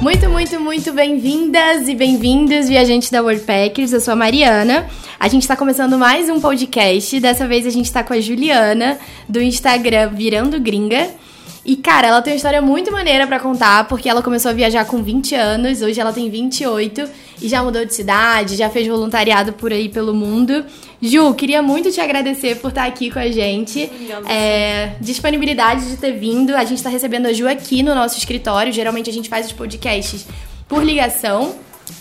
Muito, muito, muito bem-vindas e bem-vindos, viajantes da Worldpackers. Eu sou a Mariana. A gente está começando mais um podcast. Dessa vez a gente está com a Juliana, do Instagram Virando Gringa. E, cara, ela tem uma história muito maneira para contar, porque ela começou a viajar com 20 anos, hoje ela tem 28 e já mudou de cidade, já fez voluntariado por aí pelo mundo. Ju, queria muito te agradecer por estar aqui com a gente. É, disponibilidade de ter vindo. A gente está recebendo a Ju aqui no nosso escritório. Geralmente a gente faz os podcasts por ligação.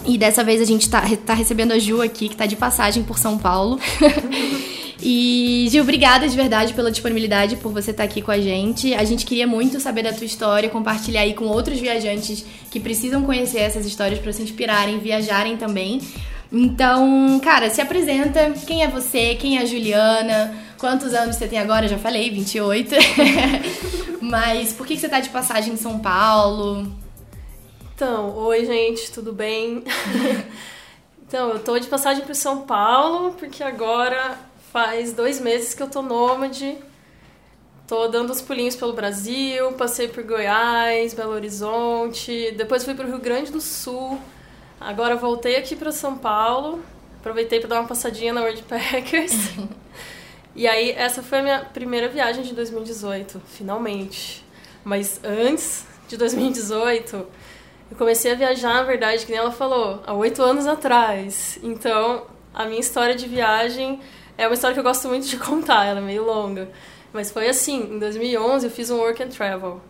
E dessa vez a gente tá, tá recebendo a Ju aqui, que tá de passagem por São Paulo. e, Gil, obrigada de verdade pela disponibilidade, por você estar aqui com a gente. A gente queria muito saber da tua história, compartilhar aí com outros viajantes que precisam conhecer essas histórias para se inspirarem, viajarem também. Então, cara, se apresenta. Quem é você? Quem é a Juliana? Quantos anos você tem agora? Já falei, 28. Mas por que você tá de passagem em São Paulo? Então, oi gente, tudo bem? então, eu tô de passagem para São Paulo porque agora faz dois meses que eu tô nômade. Tô dando os pulinhos pelo Brasil, passei por Goiás, Belo Horizonte, depois fui pro Rio Grande do Sul. Agora voltei aqui para São Paulo, aproveitei para dar uma passadinha na World Packers. e aí, essa foi a minha primeira viagem de 2018, finalmente. Mas antes de 2018, eu comecei a viajar, na verdade, que nem ela falou, há oito anos atrás. Então, a minha história de viagem é uma história que eu gosto muito de contar, ela é meio longa. Mas foi assim, em 2011 eu fiz um work and travel.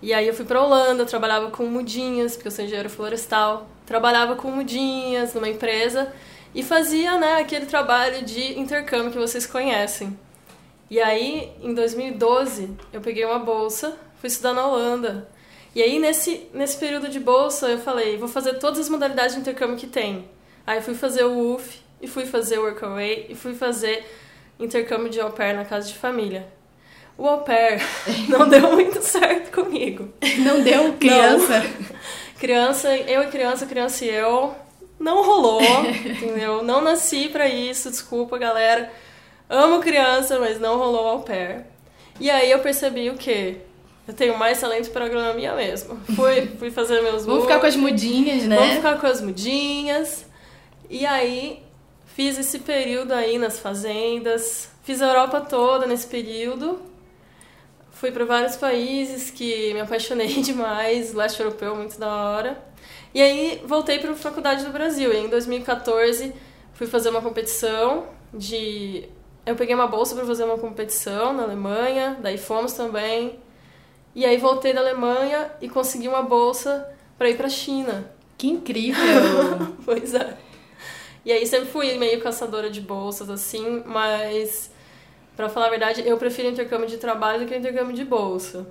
E aí eu fui para Holanda, trabalhava com mudinhas, porque eu sou engenheiro florestal. Trabalhava com mudinhas numa empresa e fazia, né, aquele trabalho de intercâmbio que vocês conhecem. E aí, em 2012, eu peguei uma bolsa, fui estudar na Holanda. E aí, nesse, nesse período de bolsa, eu falei, vou fazer todas as modalidades de intercâmbio que tem. Aí fui fazer o UF, e fui fazer Workaway, e fui fazer intercâmbio de au pair na casa de família. O au pair não deu muito certo comigo. Não deu criança? Não. Criança, eu e criança, criança e eu, não rolou, entendeu? Não nasci para isso, desculpa, galera. Amo criança, mas não rolou au pair. E aí eu percebi o quê? Eu tenho mais talento para agronomia mesmo. Fui, fui fazer meus Vamos ficar com as mudinhas, né? Vamos ficar com as mudinhas. E aí fiz esse período aí nas fazendas. Fiz a Europa toda nesse período. Fui para vários países que me apaixonei demais, leste europeu muito da hora. E aí voltei para a faculdade do Brasil. E em 2014 fui fazer uma competição de eu peguei uma bolsa para fazer uma competição na Alemanha, daí fomos também. E aí voltei da Alemanha e consegui uma bolsa para ir para a China. Que incrível! pois é. E aí sempre fui meio caçadora de bolsas assim, mas para falar a verdade, eu prefiro intercâmbio de trabalho do que intercâmbio de bolsa.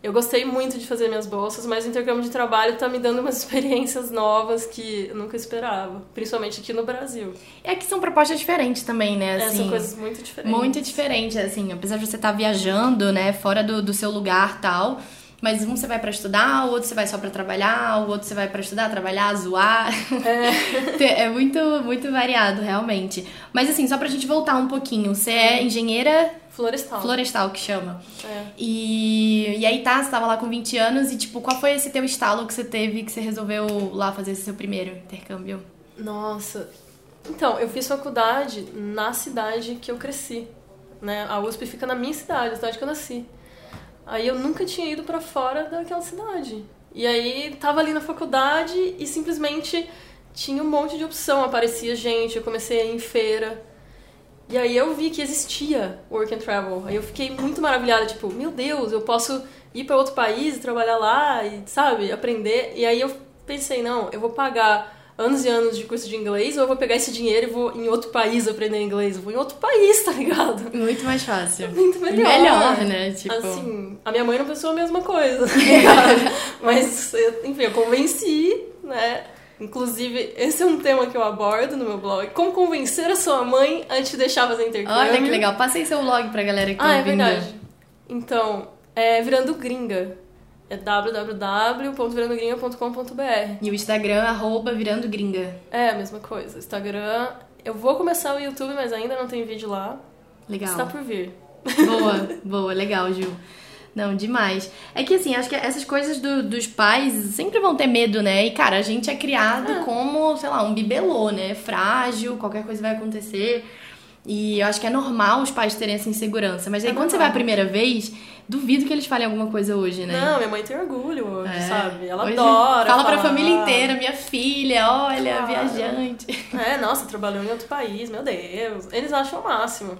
Eu gostei muito de fazer minhas bolsas, mas o intercâmbio de trabalho tá me dando umas experiências novas que eu nunca esperava, principalmente aqui no Brasil. É que são propostas diferentes também, né? Assim, assim, é, são coisas muito diferentes. Muito diferentes, assim, apesar de você estar tá viajando, né, fora do, do seu lugar tal. Mas um você vai para estudar, o outro você vai só para trabalhar, o outro você vai para estudar, trabalhar, zoar. É. é muito, muito variado, realmente. Mas assim, só pra gente voltar um pouquinho, você é engenheira Florestal. Florestal que chama. É. E, e aí tá, você tava lá com 20 anos e tipo, qual foi esse teu estalo que você teve que você resolveu lá fazer esse seu primeiro intercâmbio? Nossa. Então, eu fiz faculdade na cidade que eu cresci. Né? A USP fica na minha cidade, a cidade que eu nasci. Aí eu nunca tinha ido para fora daquela cidade. E aí tava ali na faculdade e simplesmente tinha um monte de opção, aparecia gente, eu comecei a ir em feira. E aí eu vi que existia work and travel. Aí eu fiquei muito maravilhada, tipo, meu Deus, eu posso ir para outro país trabalhar lá e, sabe, aprender. E aí eu pensei, não, eu vou pagar anos e anos de curso de inglês, ou eu vou pegar esse dinheiro e vou em outro país aprender inglês. Eu vou em outro país, tá ligado? Muito mais fácil. Muito melhor. Melhor, né? Tipo... Assim, a minha mãe não pensou a mesma coisa, tá Mas, enfim, eu convenci, né? Inclusive, esse é um tema que eu abordo no meu blog. Como convencer a sua mãe a te deixar fazer intercâmbio. Olha que legal. Passei seu blog pra galera que tá ah, ouvindo. é verdade. Então, é Virando Gringa. É www.virandogringa.com.br. E o Instagram, arroba Virando Gringa. É, a mesma coisa. Instagram Eu vou começar o YouTube, mas ainda não tem vídeo lá. Legal. Está por vir. Boa, boa, legal, Gil. Não, demais. É que assim, acho que essas coisas do- dos pais sempre vão ter medo, né? E cara, a gente é criado Ah. como, sei lá, um bibelô, né? Frágil, qualquer coisa vai acontecer. E eu acho que é normal os pais terem essa insegurança. Mas aí É quando você vai a normal. primeira vez, duvido que eles falem alguma coisa hoje, né? Não, minha mãe tem orgulho hoje, É. sabe? Ela Hoje adora. Fala pra falar. família inteira, minha filha, olha, Claro. viajante. É, nossa, trabalhou em outro país, meu Deus. Eles acham o máximo.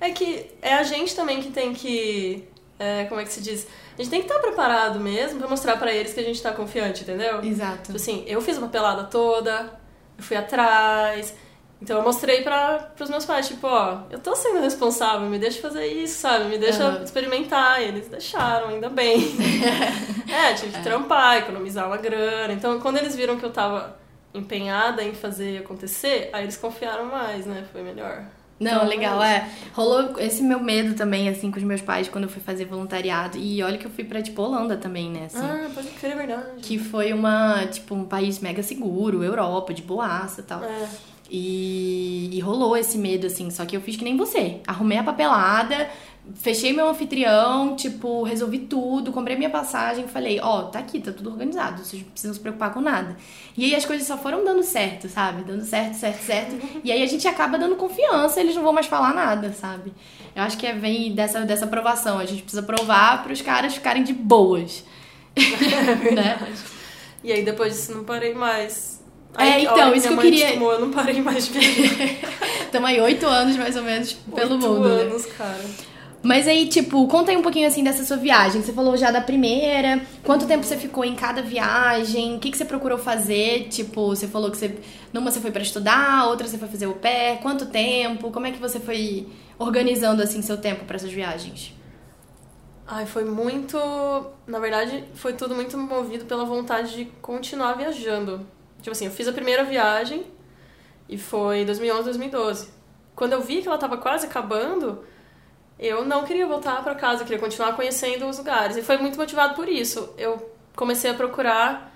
É que é a gente também que tem que. é, como é que se diz? A gente tem que estar preparado mesmo pra mostrar pra eles que a gente tá confiante, entendeu? Exato. Tipo assim, eu fiz uma pelada toda, eu fui atrás. Então eu mostrei pra, pros meus pais, tipo, ó, eu tô sendo responsável, me deixa fazer isso, sabe? Me deixa Aham. experimentar. E eles deixaram, ainda bem. é, tive que trampar, economizar uma grana. Então quando eles viram que eu tava empenhada em fazer acontecer, aí eles confiaram mais, né? Foi melhor. Não, Então, legal, é é. Rolou esse meu medo também, assim, com os meus pais quando eu fui fazer voluntariado. E olha que eu fui pra, tipo, Holanda também, né, assim. Ah, pode crer, é verdade. Que foi uma, tipo, um país mega seguro, Europa, de boaça e tal. É. E, e rolou esse medo, assim, só que eu fiz que nem você. Arrumei a papelada, fechei meu anfitrião, tipo, resolvi tudo, comprei minha passagem, falei, ó, tá aqui, tá tudo organizado, vocês não precisam se preocupar com nada. E aí as coisas só foram dando certo, sabe? Dando certo, certo, certo. E aí a gente acaba dando confiança, eles não vão mais falar nada, sabe? Eu acho que é, vem dessa, dessa aprovação. A gente precisa provar pros caras ficarem de boas. né? E aí depois disso não parei mais. É, então, a hora isso que eu queria- destumou, eu não parei mais de viajar. Estamos aí oito anos, mais ou menos, pelo Oito mundo. né? anos, cara. Mas aí, tipo, conta aí um pouquinho assim dessa sua viagem. Você falou já da primeira. Quanto tempo você ficou em cada viagem? O que, que você procurou fazer? Tipo, você falou que você. Numa você foi pra estudar, outra você foi fazer o pé. Quanto tempo? Como é que você foi organizando assim seu tempo pra essas viagens? Ai, foi muito. Na verdade, foi tudo muito movido pela vontade de continuar viajando. Tipo assim, eu fiz a primeira viagem e foi 2011, 2012. Quando eu vi que ela tava quase acabando, eu não queria voltar pra casa, eu queria continuar conhecendo os lugares. E foi muito motivado por isso. Eu comecei a procurar,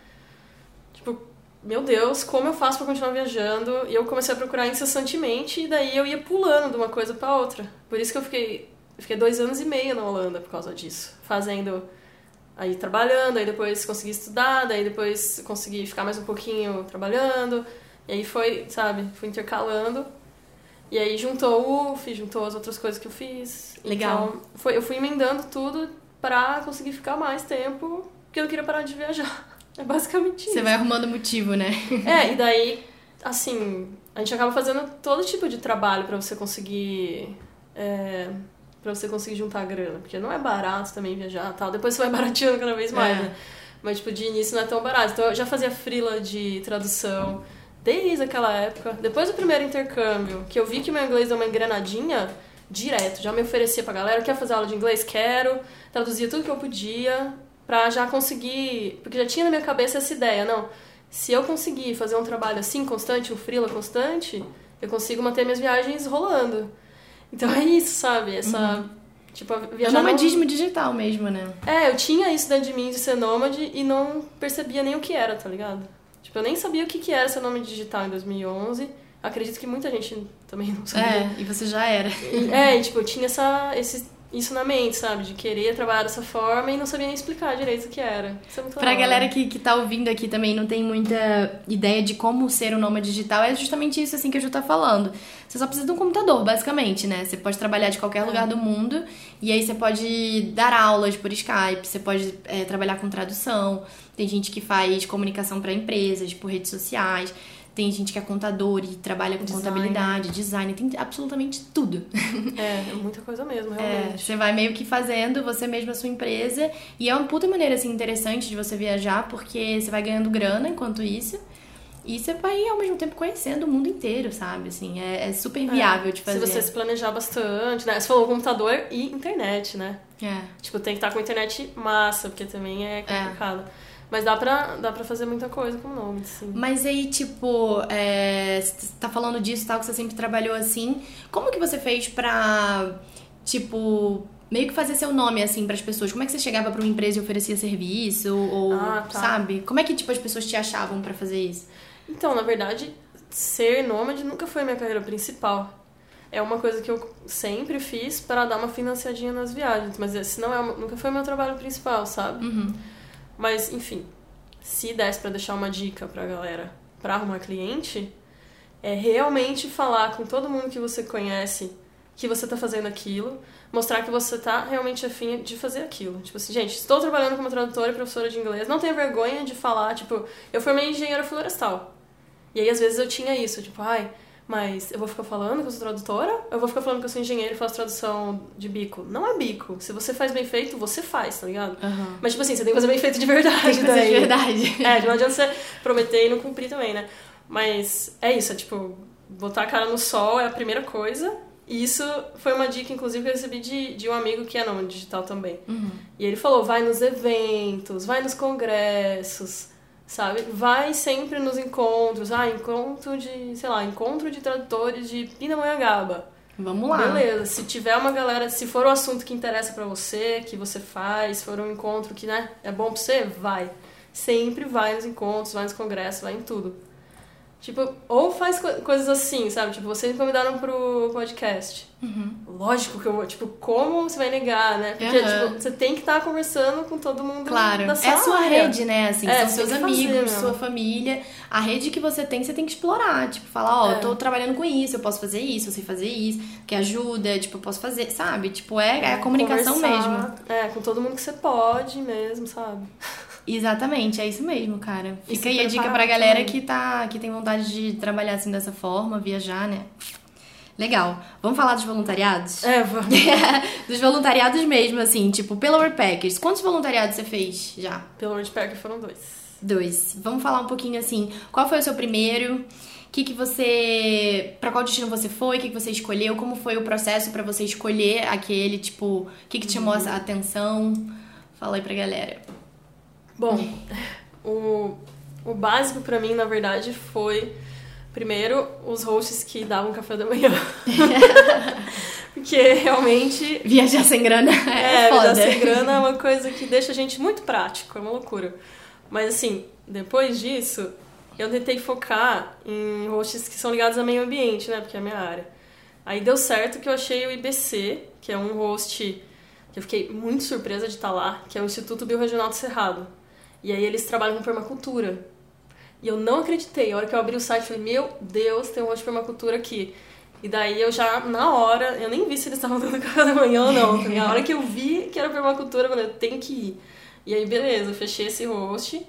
tipo, meu Deus, como eu faço pra continuar viajando? E eu comecei a procurar incessantemente, e daí eu ia pulando de uma coisa pra outra. Por isso que eu fiquei, fiquei dois anos e meio na Holanda por causa disso. Fazendo, aí trabalhando, aí depois consegui estudar, daí depois consegui ficar mais um pouquinho trabalhando. E aí foi, sabe, fui intercalando. E aí juntou o UF, juntou as outras coisas que eu fiz. Legal. Então, foi, eu fui emendando tudo pra conseguir ficar mais tempo, porque eu não queria parar de viajar. É basicamente isso. Você vai arrumando motivo, né? É, e daí, assim, a gente acaba fazendo todo tipo de trabalho pra você conseguir. É, pra você conseguir juntar grana. Porque não é barato também viajar tal. Depois você vai barateando cada vez mais, É. né? Mas, tipo, de início não é tão barato. Então eu já fazia frila de tradução desde aquela época. Depois do primeiro intercâmbio, que eu vi que meu inglês deu uma engrenadinha, direto. Já me oferecia pra galera, quer fazer aula de inglês? Quero. Traduzia tudo que eu podia pra já conseguir... Porque já tinha na minha cabeça essa ideia, não... Se eu conseguir fazer um trabalho assim, constante, um freela constante, eu consigo manter minhas viagens rolando. Então é isso, sabe? Essa... Tipo, a É viajar não- nomadismo digital mesmo, né? é, eu tinha isso dentro de mim de ser nômade e não percebia nem o que era, tá ligado? Tipo, eu nem sabia o que, que era ser nômade digital em 2011. Acredito que muita gente também não sabia. É, e você já era. É, e, tipo, eu tinha essa, esse, isso na mente, sabe? De querer trabalhar dessa forma e não sabia nem explicar direito o que era. Isso é muito Pra galera que, que tá ouvindo aqui também não tem muita ideia de como ser um nômade digital, é justamente isso assim que a Ju tá falando. Você só precisa de um computador, basicamente, né? Você pode trabalhar de qualquer lugar do mundo e aí você pode dar aulas por Skype, você pode é, trabalhar com tradução. Tem gente que faz comunicação pra empresas, por redes sociais. Tem gente que é contador e trabalha com Design. contabilidade, design, tem absolutamente tudo. É, é muita coisa mesmo, É, realmente. você vai meio que fazendo você mesma a sua empresa. E é uma puta maneira, assim, interessante de você viajar, porque você vai ganhando grana enquanto isso. E você vai, ao mesmo tempo, conhecendo o mundo inteiro, sabe? Assim, é, é super viável de fazer. Se você se planejar bastante, né? Você falou computador e internet, né? É. Tipo, tem que estar com internet massa, porque também é complicado. Mas dá pra, dá pra fazer muita coisa com o nome, sim. Mas aí, tipo, é, você tá falando disso e tal, que você sempre trabalhou assim. Como que você fez pra, tipo, meio que fazer seu nome, assim, pras pessoas? Como é que você chegava pra uma empresa e oferecia serviço? Ou, Ah, tá. sabe? Como é que, tipo, as pessoas te achavam pra fazer isso? Então, na verdade, ser nômade nunca foi minha carreira principal. É uma coisa que eu sempre fiz para dar uma financiadinha nas viagens, mas esse não é, nunca foi meu trabalho principal, sabe? Uhum. Mas, enfim, se desse para deixar uma dica pra galera para arrumar cliente, é realmente falar com todo mundo que você conhece que você tá fazendo aquilo, mostrar que você tá realmente afim de fazer aquilo. Tipo assim, gente, estou trabalhando como tradutora e professora de inglês, não tenha vergonha de falar, tipo, eu formei engenheira florestal. E aí, às vezes, eu tinha isso, tipo, ai, mas eu vou ficar falando que eu sou tradutora? Ou eu vou ficar falando que eu sou engenheira e faço tradução de bico? Não é bico. Se você faz bem feito, você faz, tá ligado? Uhum. Mas, tipo assim, você tem que fazer bem feito de verdade. Tem que fazer daí. de verdade. É, não adianta você prometer e não cumprir também, né? Mas é isso, é tipo, botar a cara no sol é a primeira coisa. E isso foi uma dica, inclusive, que eu recebi de, de um amigo que é nômade digital também. Uhum. E ele falou: vai nos eventos, vai nos congressos, sabe? Vai sempre nos encontros. Ah, encontro de, sei lá, encontro de tradutores de Pindamonhangaba. Vamos lá. Beleza, se tiver uma galera, se for o assunto que interessa pra você, que você faz, se for um encontro que, né, é bom pra você, vai. Sempre vai nos encontros, vai nos congressos, vai em tudo. Tipo, ou faz co coisas assim, sabe? Tipo, vocês me convidaram pro podcast. Uhum. Lógico que eu vou. Tipo, como você vai negar, né? Porque, Uhum. tipo, você tem que estar conversando com todo mundo Claro, da é sua a sua área. rede, né? Assim, É, são seus fazer amigos, mesmo. sua família. A rede que você tem, você tem que explorar. Tipo, falar, ó, É. eu tô trabalhando com isso, eu posso fazer isso, eu sei fazer isso, que ajuda, tipo, eu posso fazer, sabe? Tipo, é, é a comunicação mesmo. Conversar, É, com todo mundo que você pode mesmo, sabe? Exatamente, é isso mesmo, cara. Fica aí a dica pra galera também. que tá que tem vontade de trabalhar assim dessa forma, viajar, né? Legal. Vamos falar dos voluntariados? É, vamos. dos voluntariados mesmo, assim, tipo, pela Workpackers. Quantos voluntariados você fez já? Pelo Wordpacker foram dois. Dois. Vamos falar um pouquinho assim, qual foi o seu primeiro? O que, que você. Pra qual destino você foi? O que, que você escolheu? Como foi o processo pra você escolher aquele? Tipo, o que, que te chamou a atenção? Fala aí pra galera. Bom, o, o básico pra mim, na verdade, foi primeiro os hosts que davam café da manhã. Porque realmente Viajar sem grana é, É, foda. viajar sem grana é uma coisa que deixa a gente muito prático, é uma loucura. Mas assim, depois disso, eu tentei focar em hosts que são ligados ao meio ambiente, né? Porque é a minha área. Aí deu certo que eu achei o IBC, que é um host que eu fiquei muito surpresa de estar lá, que é o Instituto Biorregional do Cerrado. E aí eles trabalham com permacultura. E eu não acreditei. A hora que eu abri o site, eu falei, meu Deus, tem um host de permacultura aqui. E daí eu já, na hora, eu nem vi se eles estavam dando café da manhã ou não. tá? A hora que eu vi que era permacultura, eu falei, eu tenho que ir. E aí, beleza, eu fechei esse host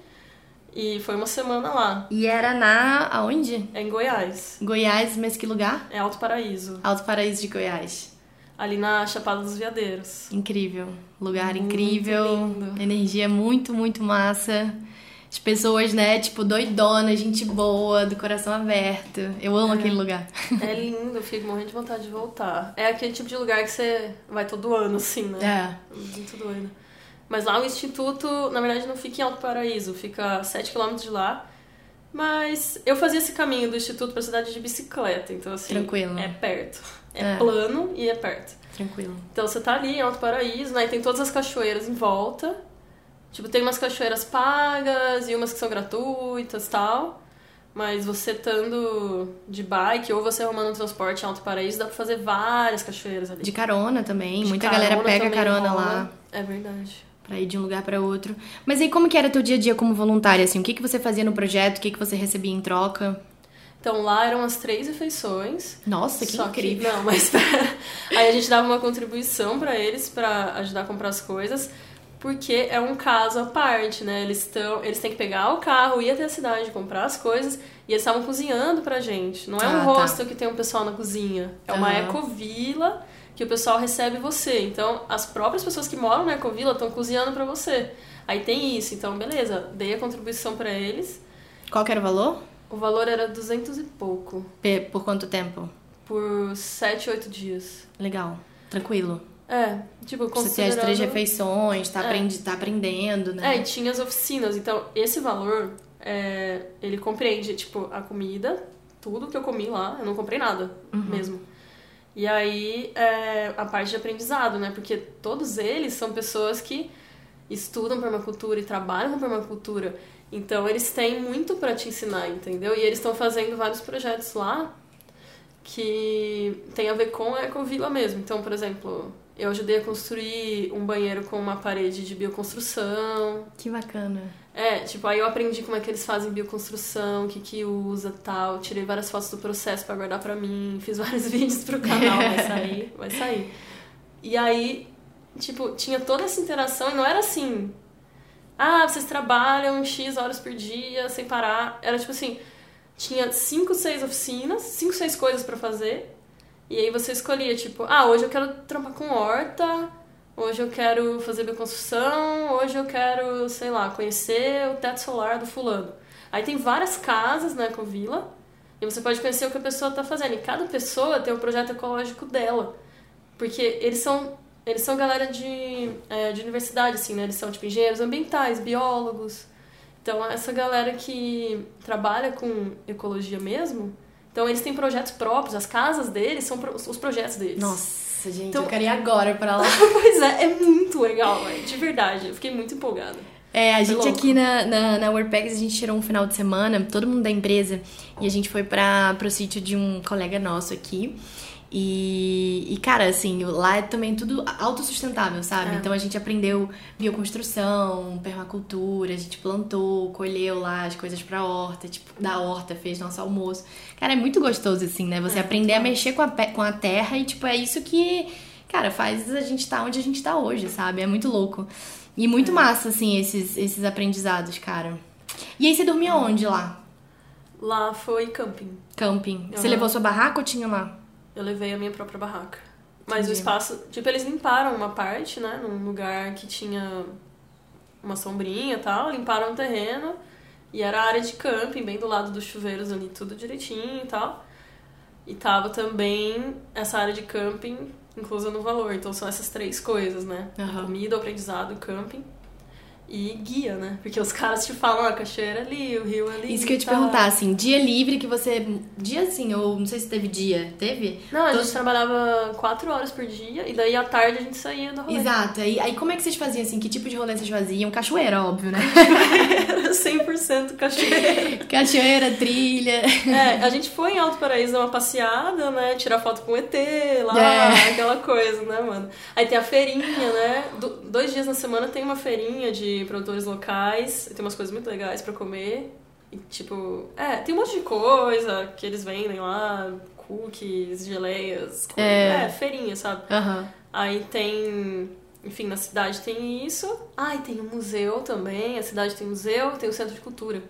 e foi uma semana lá. E era na. aonde? É em Goiás. Goiás, mas que lugar? É Alto Paraíso. Alto Paraíso de Goiás. Ali na Chapada dos Veadeiros. Incrível. Lugar Muito incrível. lindo. Energia muito, muito massa. As pessoas, né, tipo, doidonas, gente boa, do coração aberto. Eu amo aquele lugar. É lindo, eu fico morrendo de vontade de voltar. É aquele tipo de lugar que você vai todo ano, assim, né? É. Muito doido. Mas lá o instituto, na verdade, não fica em Alto Paraíso, fica a 7 km de lá. Mas eu fazia esse caminho do instituto pra cidade de bicicleta, então assim, Tranquilo. é perto. É, É. plano e é perto. Tranquilo. Então você tá ali em Alto Paraíso, né? E tem todas as cachoeiras em volta. Tipo, tem umas cachoeiras pagas e umas que são gratuitas e tal. Mas você estando de bike ou você arrumando um transporte em Alto Paraíso, dá pra fazer várias cachoeiras ali. De carona também. De Muita carona galera pega carona rola. lá É verdade. pra ir de um lugar pra outro. Mas aí, como que era teu dia a dia como voluntária, assim? O que, que você fazia no projeto? O que, que você recebia em troca? Então lá eram as três refeições. Nossa, que incrível. não, mas aí a gente dava uma contribuição pra eles pra ajudar a comprar as coisas, porque é um caso à parte, né? Eles estão, eles têm que pegar o carro, ir até a cidade, comprar as coisas, e eles estavam cozinhando pra gente. Não é um Ah, tá. hostel que tem um pessoal na cozinha, é uma Aham. ecovila que o pessoal recebe você. Então, as próprias pessoas que moram na ecovila estão cozinhando pra você. Aí tem isso, então beleza, dei a contribuição pra eles. Qual que era o valor? O valor era 200 e pouco Por quanto tempo? por 7, 8 dias. Legal. Tranquilo. É, tipo, Você tem as considerando... três refeições, tá, É. aprendi, tá aprendendo, né? É, e tinha as oficinas. Então, esse valor, é, ele compreende, tipo, a comida, tudo que eu comi lá, eu não comprei nada Uhum. mesmo. E aí, é, a parte de aprendizado, né? Porque todos eles são pessoas que estudam permacultura e trabalham com permacultura. Então eles têm muito para te ensinar, entendeu? E eles estão fazendo vários projetos lá que tem a ver com a Ecovila mesmo. Então, por exemplo, eu ajudei a construir um banheiro com uma parede de bioconstrução. Que bacana. É, tipo, aí eu aprendi como é que eles fazem bioconstrução, o que que usa tal. Tirei várias fotos do processo para guardar pra mim. Fiz vários vídeos pro canal, vai sair, vai sair. E aí, tipo, tinha toda essa interação e não era assim. Ah, vocês trabalham X horas por dia, sem parar. Era tipo assim, tinha cinco, seis oficinas, cinco, seis coisas para fazer. E aí você escolhia, tipo, ah, hoje eu quero trampar com horta, hoje eu quero fazer bioconstrução, hoje eu quero, sei lá, conhecer o teto solar do fulano. Aí tem várias casas na Ecovila, e você pode conhecer o que a pessoa está fazendo. E cada pessoa tem o um projeto ecológico dela. Porque eles são, eles são galera de, é, de universidade, assim, né? Eles são, tipo, engenheiros ambientais, biólogos. Então, essa galera que trabalha com ecologia mesmo, então eles têm projetos próprios, as casas deles são os projetos deles. Nossa, gente, então, eu queria ir agora para lá. pois é, é muito legal, véio, de verdade. Eu fiquei muito empolgada. É, a gente aqui na, na, na WordPags, a gente tirou um final de semana, todo mundo da empresa, e a gente foi para pro sítio de um colega nosso aqui. E, e, cara, assim, lá é também tudo autossustentável, sabe? É. Então a gente aprendeu bioconstrução, permacultura, a gente plantou, colheu lá as coisas pra horta, tipo, da horta, fez nosso almoço. Cara, é muito gostoso, assim, né? Você é, aprender a mexer com a, com a terra e, tipo, é isso que, cara, faz a gente estar tá onde a gente tá hoje, sabe? É muito louco. E muito é. massa, assim, esses, esses aprendizados, cara. E aí você dormia onde lá? Lá foi camping. Camping. Uhum. Você levou sua barraca ou tinha lá? Eu levei a minha própria barraca. Mas Entendi. o espaço, tipo, eles limparam uma parte, né, num lugar que tinha uma sombrinha e tal, limparam o terreno e era a área de camping, bem do lado dos chuveiros ali, tudo direitinho e tal. E tava também essa área de camping inclusa no valor. Então são essas três coisas, né? Uhum. Comida, aprendizado camping e guia, né? Porque os caras te falam, a cachoeira ali, o rio ali. Isso que eu ia te perguntar, assim, dia livre que você. Dia assim, ou não sei se teve dia. Teve? Não, a gente trabalhava quatro horas por dia e daí à tarde a gente saía do rolê. Exato. Aí, aí como é que vocês faziam assim? Que tipo de rolê vocês faziam? Cachoeira, óbvio, né? Era 100% cachoeira. cachoeira, trilha. É, a gente foi em Alto Paraíso dar uma passeada, né? Tirar foto com o ET lá, é. aquela coisa, né, mano? Aí tem a feirinha, né? Do, dois dias na semana tem uma feirinha de produtores locais, tem umas coisas muito legais para comer. E, tipo, é, tem um monte de coisa que eles vendem lá, cookies, geleias, é, é feirinha, sabe? Uhum. Aí tem, enfim, na cidade tem isso. Ah, e tem o um museu também, a cidade tem museu, tem o centro de cultura.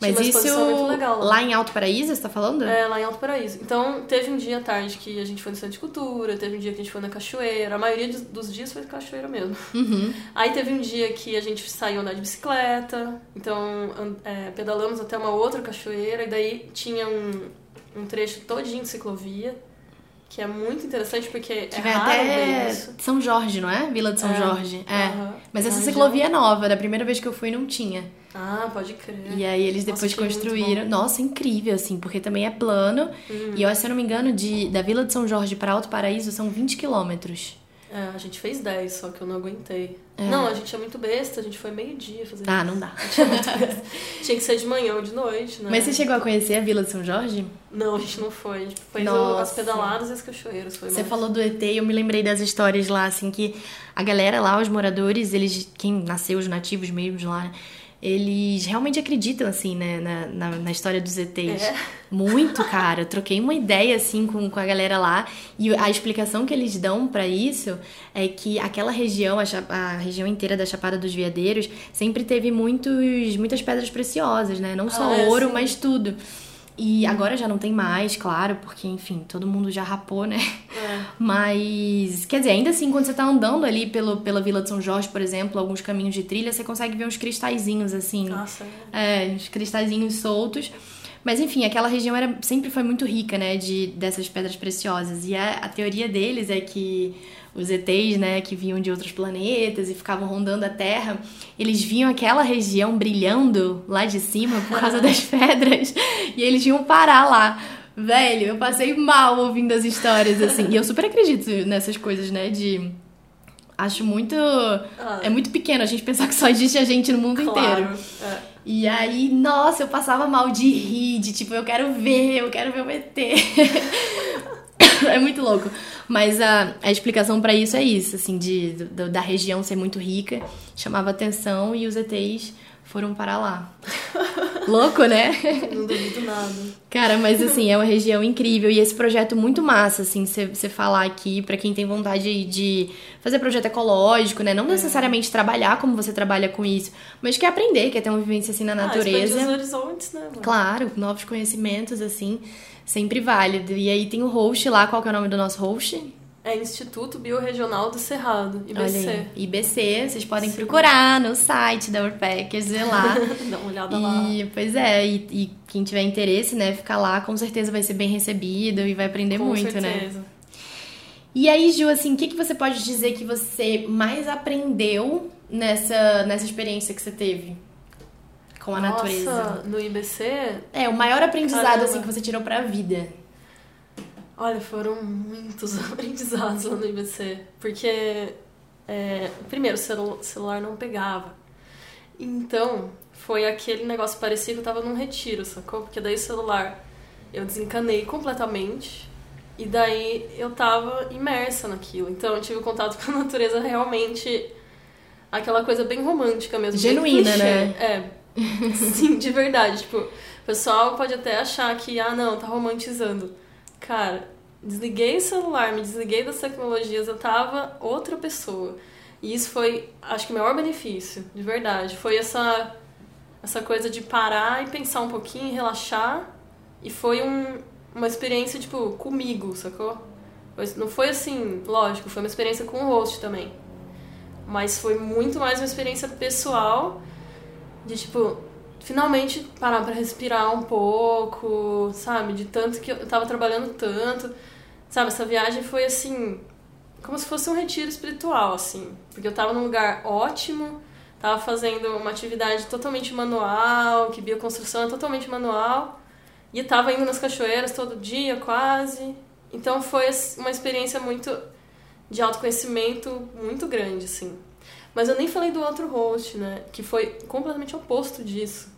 Mas isso legal, lá. lá. em Alto Paraíso, você tá falando? É, lá em Alto Paraíso. Então, teve um dia à tarde que a gente foi no Centro de Cultura, teve um dia que a gente foi na cachoeira. A maioria dos dias foi cachoeira mesmo. Uhum. Aí teve um dia que a gente saiu andar de bicicleta, então é, pedalamos até uma outra cachoeira, e daí tinha um, um trecho todinho de ciclovia que é muito interessante porque que é raro até isso. São Jorge, não é? Vila de São é. Jorge. É. Uhum. Mas essa ciclovia é nova, da primeira vez que eu fui não tinha. Ah, pode crer. E aí eles depois Nossa, construíram. Nossa, incrível, assim, porque também é plano. Hum. E eu, se eu não me engano, de, da Vila de São Jorge para Alto Paraíso são 20 quilômetros. É, a gente fez 10, só que eu não aguentei. É. Não, a gente é muito besta, a gente foi meio-dia fazer Ah, não dá. É Tinha que ser de manhã ou de noite, né? Mas você chegou a conhecer a Vila de São Jorge? Não, a gente não foi. A gente fez Nossa. as pedaladas e as cachoeiras. Foi você mais... falou do ET e eu me lembrei das histórias lá, assim, que a galera lá, os moradores, eles, quem nasceu, os nativos mesmo lá, eles realmente acreditam, assim, né, na, na, na história dos ETs. É. Muito, cara. Eu troquei uma ideia, assim, com, com a galera lá. E a explicação que eles dão para isso é que aquela região, a, a, região inteira da Chapada dos Veadeiros, sempre teve muitos, muitas pedras preciosas, né? Não só ah, ouro, sim. mas tudo. E agora já não tem mais, claro, porque, enfim, todo mundo já rapou, né? É. Mas, quer dizer, ainda assim, quando você tá andando ali pelo, pela Vila de São Jorge, por exemplo, alguns caminhos de trilha, você consegue ver uns cristalzinhos, assim. Nossa. É, uns cristalzinhos soltos. Mas, enfim, aquela região era, sempre foi muito rica, né, de, dessas pedras preciosas. E a, a teoria deles é que os ETs, né, que vinham de outros planetas e ficavam rondando a Terra, eles viam aquela região brilhando lá de cima por causa das pedras e eles iam parar lá. Velho, eu passei mal ouvindo as histórias assim. E eu super acredito nessas coisas, né, de acho muito. Ah. É muito pequeno a gente pensar que só existe a gente no mundo claro. inteiro. É. E aí, nossa, eu passava mal de rir, de tipo, eu quero ver, eu quero ver o ET. é muito louco. Mas a, a explicação para isso é isso, assim, de, do, da região ser muito rica, chamava atenção e os ETs foram para lá. Louco, né? Não duvido nada. Cara, mas assim, é uma região incrível e esse projeto muito massa, assim, você falar aqui para quem tem vontade de fazer projeto ecológico, né? Não é. necessariamente trabalhar como você trabalha com isso, mas quer aprender, quer ter uma vivência assim na ah, natureza. os horizontes, né? Claro, novos conhecimentos, assim, sempre válido. E aí tem o host lá, qual que é o nome do nosso host? É Instituto Biorregional do Cerrado, IBC. IBC, vocês podem Sim. procurar no site da Urpackers, ver lá. Dá uma olhada e, lá. Pois é, e, e, quem tiver interesse, né, ficar lá, com certeza vai ser bem recebido e vai aprender com muito, né? certeza. né? E aí, Ju, assim, o que, que você pode dizer que você mais aprendeu nessa, nessa experiência que você teve com a Nossa, natureza? no IBC? É, o maior aprendizado, assim, que você tirou pra vida. Olha, foram muitos aprendizados lá no IBC. Porque, é, primeiro, o celular não pegava. Então, foi aquele negócio parecido que eu tava num retiro, sacou? Porque daí o celular eu desencanei completamente. E daí eu tava imersa naquilo. Então eu tive contato com a natureza realmente. Aquela coisa bem romântica mesmo. Genuína, né? É. Sim, de verdade. Tipo, o pessoal pode até achar que, ah, não, tá romantizando. Cara, desliguei o celular, me desliguei das tecnologias, eu tava outra pessoa. E isso foi, acho que o maior benefício, de verdade. Foi essa, essa coisa de parar e pensar um pouquinho, relaxar. E foi um, uma experiência, tipo, comigo, sacou? Não foi assim, lógico, foi uma experiência com o host também. Mas foi muito mais uma experiência pessoal de, tipo, finalmente parar para respirar um pouco, sabe? De tanto que eu tava trabalhando tanto. Sabe, essa viagem foi assim, como se fosse um retiro espiritual, assim. Porque eu tava num lugar ótimo, tava fazendo uma atividade totalmente manual, que bioconstrução é totalmente manual, e tava indo nas cachoeiras todo dia, quase. Então foi uma experiência muito de autoconhecimento muito grande, assim. Mas eu nem falei do outro host, né? Que foi completamente oposto disso.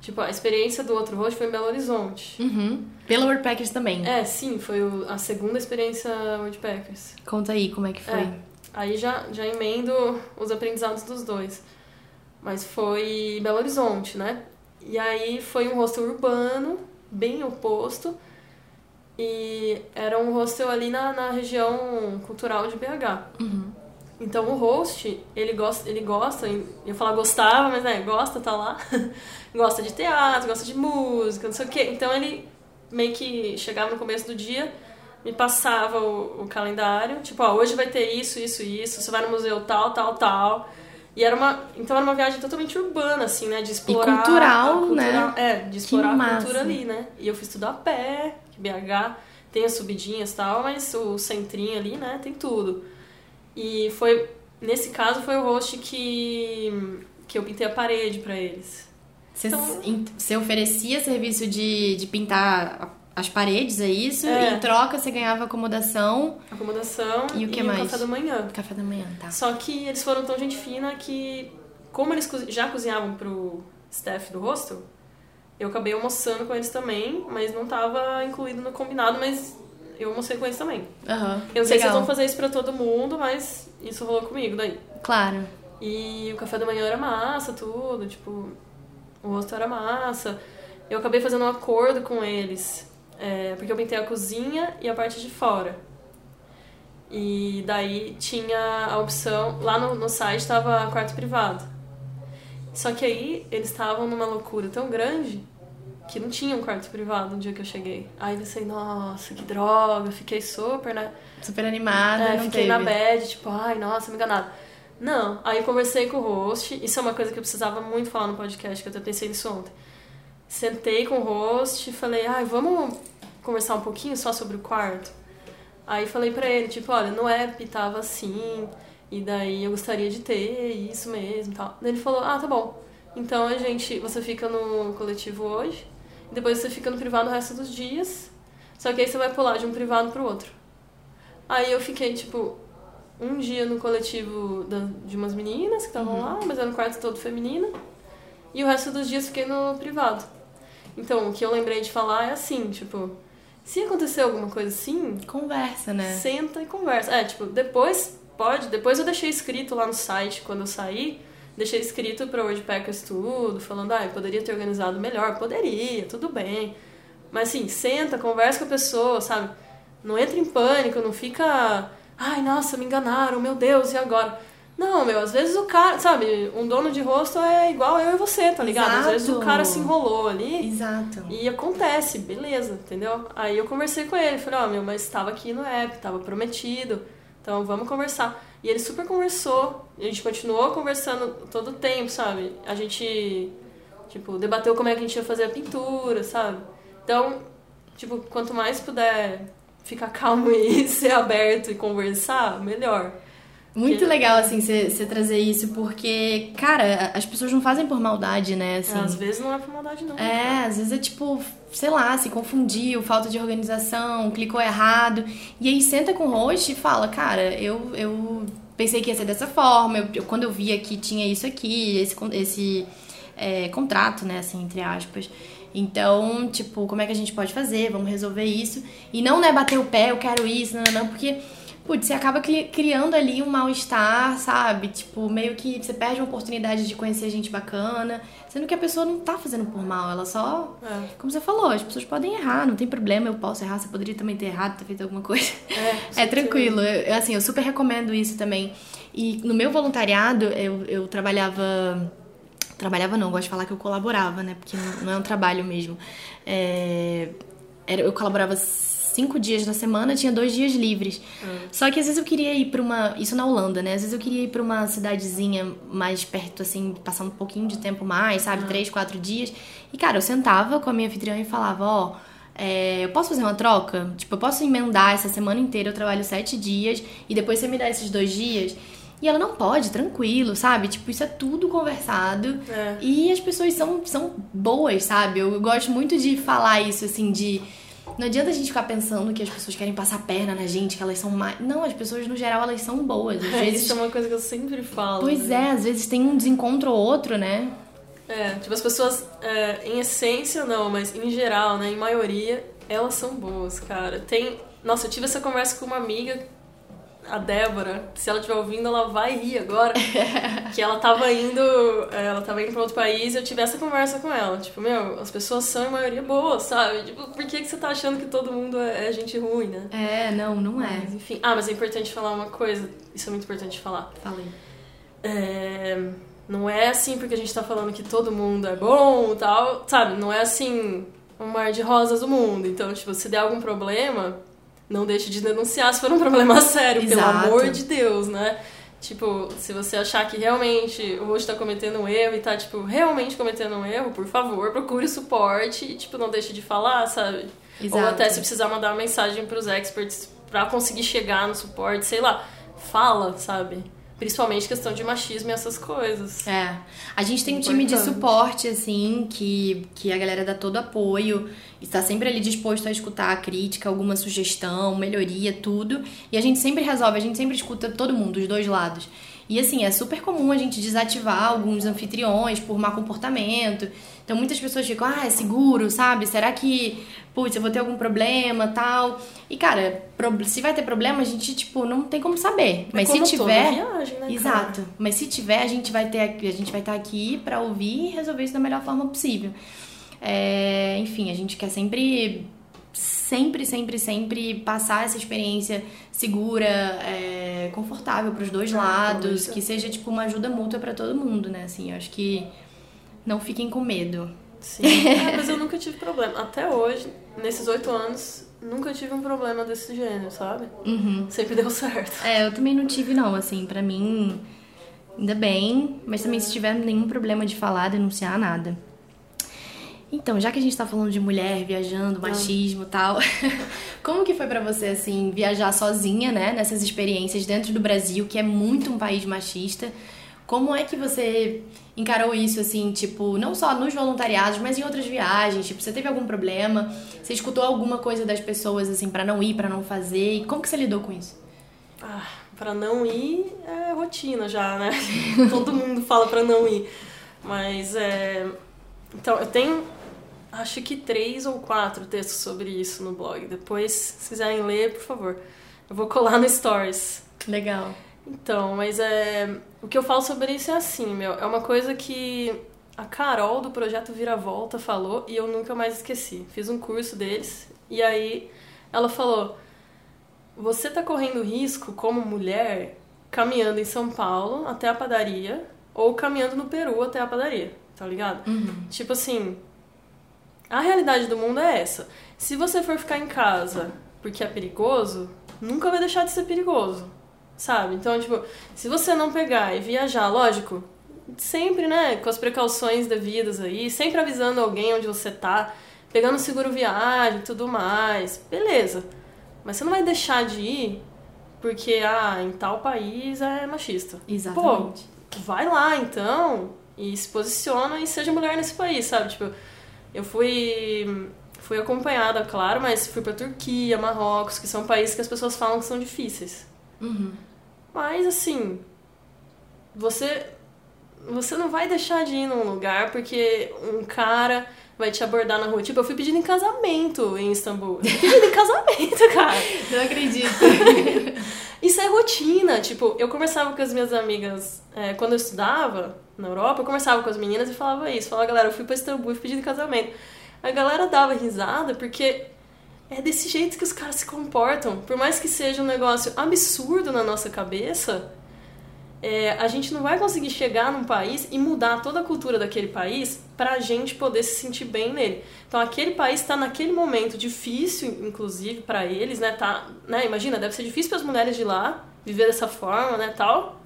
Tipo, a experiência do outro host foi em Belo Horizonte. Uhum. Pela Worldpackers também. É, sim, foi o, a segunda experiência Worldpackers. Conta aí como é que foi. É, aí já, já emendo os aprendizados dos dois. Mas foi Belo Horizonte, né? E aí foi um hostel urbano, bem oposto. E era um hostel ali na, na região cultural de BH. Uhum. Então o host, ele gosta, ele gosta, eu ia falar gostava, mas né, gosta, tá lá. gosta de teatro, gosta de música, não sei o quê. Então ele meio que chegava no começo do dia, me passava o, o calendário, tipo, ó, hoje vai ter isso, isso, isso, você vai no museu tal, tal, tal. E era uma, então era uma viagem totalmente urbana, assim, né? De explorar. E cultural, cultura, né? É, de explorar a cultura ali, né? E eu fiz tudo a pé, BH tem as subidinhas e tal, mas o centrinho ali, né, tem tudo. E foi, nesse caso, foi o host que, que eu pintei a parede para eles. Você, então, você oferecia serviço de, de pintar as paredes, é isso? É. E em troca você ganhava acomodação. Acomodação e o que e mais? café da manhã. Café da manhã, tá. Só que eles foram tão gente fina que, como eles já cozinhavam pro staff do hostel, eu acabei almoçando com eles também, mas não estava incluído no combinado, mas eu almocei com eles também. Uhum, eu não sei se eles vão fazer isso pra todo mundo, mas isso rolou comigo daí. Claro. E o café da manhã era massa, tudo, tipo, o rosto era massa. Eu acabei fazendo um acordo com eles, é, porque eu pintei a cozinha e a parte de fora. E daí tinha a opção, lá no, no site estava quarto privado. Só que aí eles estavam numa loucura tão grande que não tinha um quarto privado no dia que eu cheguei. Aí eu pensei, nossa, que droga, fiquei super, né? Super animada, é, não fiquei teve. na bad, tipo, ai, nossa, me enganado. Não, aí conversei com o host, isso é uma coisa que eu precisava muito falar no podcast, que eu até pensei nisso ontem. Sentei com o host e falei, ai, vamos conversar um pouquinho só sobre o quarto? Aí falei pra ele, tipo, olha, no app tava assim, e daí eu gostaria de ter isso mesmo e tal. Daí ele falou, ah, tá bom. Então a gente, você fica no coletivo hoje, depois você fica no privado o resto dos dias. Só que aí você vai pular de um privado pro outro. Aí eu fiquei tipo, um dia no coletivo da, de umas meninas que estavam Uhum. lá, mas era um quarto todo feminino. E o resto dos dias fiquei no privado. Então, o que eu lembrei de falar é assim, tipo, se acontecer alguma coisa assim, Conversa, né? senta e conversa. É, tipo, depois pode, depois eu deixei escrito lá no site quando eu saí, deixei escrito pra Wordpackers tudo, falando, ah, eu poderia ter organizado melhor, poderia, tudo bem. Mas assim, senta, conversa com a pessoa, sabe? Não entra em pânico, não fica, ai, nossa, me enganaram, meu Deus, e agora? Não, meu, às vezes o cara, sabe, um dono de rosto é igual eu e você, tá ligado? Às vezes o Exato. cara se enrolou ali. Exato. E acontece, beleza, entendeu? Aí eu conversei com ele, falei, ó, meu, mas estava aqui no app, estava prometido, então vamos conversar. E ele super conversou, a gente continuou conversando todo o tempo, sabe? A gente, tipo, debateu como é que a gente ia fazer a pintura, sabe? Então, tipo, quanto mais puder ficar calmo e ser aberto e conversar, melhor. Muito Que- legal, assim, você trazer isso, porque, cara, as pessoas não fazem por maldade, né? Assim, Às vezes não é por maldade, não. É, às vezes é tipo, sei lá, se confundiu, falta de organização, clicou errado. E aí senta com o host e fala, cara, eu, eu pensei que ia ser dessa forma, eu, eu- quando eu vi aqui tinha isso aqui, esse, esse é, contrato, né, assim, entre aspas. Então, tipo, como é que a gente pode fazer? Vamos resolver isso. E não, né, bater o pé, eu quero isso, não, não, não, porque Putz, você acaba cri- criando ali um mal-estar, sabe? Tipo, meio que você perde uma oportunidade de conhecer gente bacana, sendo que a pessoa não tá fazendo por mal, ela só. É. Como você falou, as pessoas podem errar, não tem problema, eu posso errar, você poderia também ter errado, ter feito alguma coisa. É, É tranquilo, eu, assim, eu super recomendo isso também. E no meu voluntariado, eu, eu trabalhava. Trabalhava não, gosto de falar que eu colaborava, né? Porque não, é um trabalho mesmo. É, era, eu colaborava cinco dias na semana, tinha dois dias livres. Só que às vezes eu queria ir pra uma. Isso na Holanda, né? Às vezes eu queria ir pra uma cidadezinha mais perto, assim, passar um pouquinho de tempo mais, sabe? Três, quatro dias. E, cara, eu sentava com a minha anfitriã e falava: Ó, é, eu posso fazer uma troca? Tipo, eu posso emendar essa semana inteira, eu trabalho sete dias e depois você me dá esses dois dias? E ela não pode, tranquilo, sabe? Tipo, isso é tudo conversado. É. E as pessoas são, são boas, sabe? Eu gosto muito de falar isso, assim, de. Não adianta a gente ficar pensando que as pessoas querem passar a perna na gente, que elas são mais. Não, as pessoas no geral elas são boas. Às É, vezes. isso é uma coisa que eu sempre falo. Pois né? é, às vezes tem um desencontro ou outro, né? É, tipo, as pessoas, é, em essência não, mas em geral, né, em maioria, elas são boas, cara. Tem. Nossa, eu tive essa conversa com uma amiga, a Débora, se ela estiver ouvindo, ela vai rir agora. que ela tava indo. é, Ela tava indo pra outro país e eu tive essa conversa com ela. Tipo, meu, as pessoas são em maioria boas, sabe? Tipo, por que, que você tá achando que todo mundo é, é gente ruim, né? É, não, não é. Mas, enfim. Ah, mas é importante falar uma coisa. Isso é muito importante falar. Falei. É, não é assim porque a gente tá falando que todo mundo é bom e tal, sabe? Não é assim um mar de rosas do mundo. Então, tipo, se der algum problema, não deixe de denunciar se for um problema sério, pelo Exato. amor de Deus, né? Tipo, se você achar que realmente o rosto tá cometendo um erro e tá, tipo, realmente cometendo um erro, por favor, procure suporte e, tipo, não deixe de falar, sabe? Ou Exato. até se precisar mandar uma mensagem pros experts pra conseguir chegar no suporte, sei lá, fala, sabe? Principalmente questão de machismo e essas coisas. É. A gente tem um time de Importante. suporte, assim, que, que a galera dá todo apoio, está sempre ali disposto a escutar a crítica, alguma sugestão, melhoria, tudo. E a gente sempre resolve, a gente sempre escuta todo mundo, os dois lados. E assim, é super comum a gente desativar alguns anfitriões por mau comportamento. Então muitas pessoas ficam, ah, é seguro, sabe? Será que, putz, eu vou ter algum problema tal? E cara, se vai ter problema, a gente, tipo, não tem como saber. Mas É como se tiver. viagem, né, Exato. Mas se tiver, a gente vai ter aqui- a gente vai estar aqui pra ouvir e resolver isso da melhor forma possível. É, enfim, a gente quer sempre sempre, sempre, sempre passar essa experiência segura, é, confortável pros dois Ah, lados, que seja tipo uma ajuda mútua pra todo mundo, né? Assim, eu acho que não fiquem com medo. Sim. É, mas eu nunca tive problema. Até hoje, nesses oito anos, nunca tive um problema desse gênero, sabe? Uhum. Sempre deu certo. É, eu também não tive não, assim, pra mim ainda bem, mas também se tiver nenhum problema de falar, denunciar nada. Então, já que a gente tá falando de mulher viajando, machismo e tal, como que foi pra você, assim, viajar sozinha, né, nessas experiências dentro do Brasil, que é muito um país machista? Como é que você encarou isso, assim, tipo, não só nos voluntariados, mas em outras viagens? Tipo, você teve algum problema? Você escutou alguma coisa das pessoas, assim, pra não ir, pra não fazer? E como que você lidou com isso? Ah, pra não ir é rotina já, né? Todo mundo fala pra não ir. Mas é. Então, eu tenho acho que três ou quatro textos sobre isso no blog. Depois, se quiserem ler, por favor. Eu vou colar no Stories. Legal. Então, mas é. O que eu falo sobre isso é assim, meu. É uma coisa que a Carol do projeto Vira Volta falou e eu nunca mais esqueci. Fiz um curso deles e aí ela falou: Você tá correndo risco como mulher caminhando em São Paulo até a padaria ou caminhando no Peru até a padaria, tá ligado? Uhum. Tipo assim, a realidade do mundo é essa. Se você for ficar em casa porque é perigoso, nunca vai deixar de ser perigoso, sabe? Então, tipo, se você não pegar e viajar, lógico, sempre, né, com as precauções devidas aí, sempre avisando alguém onde você tá, pegando seguro viagem e tudo mais, beleza. Mas você não vai deixar de ir porque, ah, em tal país é machista. Exatamente. Pô, vai lá então e se posiciona e seja mulher nesse país, sabe? Tipo, eu fui fui acompanhada, claro, mas fui pra Turquia, Marrocos, que são países que as pessoas falam que são difíceis. Uhum. Mas assim, você você não vai deixar de ir num lugar porque um cara vai te abordar na rua. Tipo, eu fui pedindo em casamento em Istambul. Pedindo em casamento, cara. Não acredito. Isso é rotina. Tipo, eu conversava com as minhas amigas é, quando eu estudava na Europa, eu conversava com as meninas e falava isso. Falava, galera, eu fui pra Istambul e pedindo em casamento. A galera dava risada porque é desse jeito que os caras se comportam. Por mais que seja um negócio absurdo na nossa cabeça, é, a gente não vai conseguir chegar num país e mudar toda a cultura daquele país para a gente poder se sentir bem nele. Então aquele país está naquele momento difícil, inclusive para eles, né? Tá, né? Imagina, deve ser difícil para as mulheres de lá viver dessa forma, né? Tal.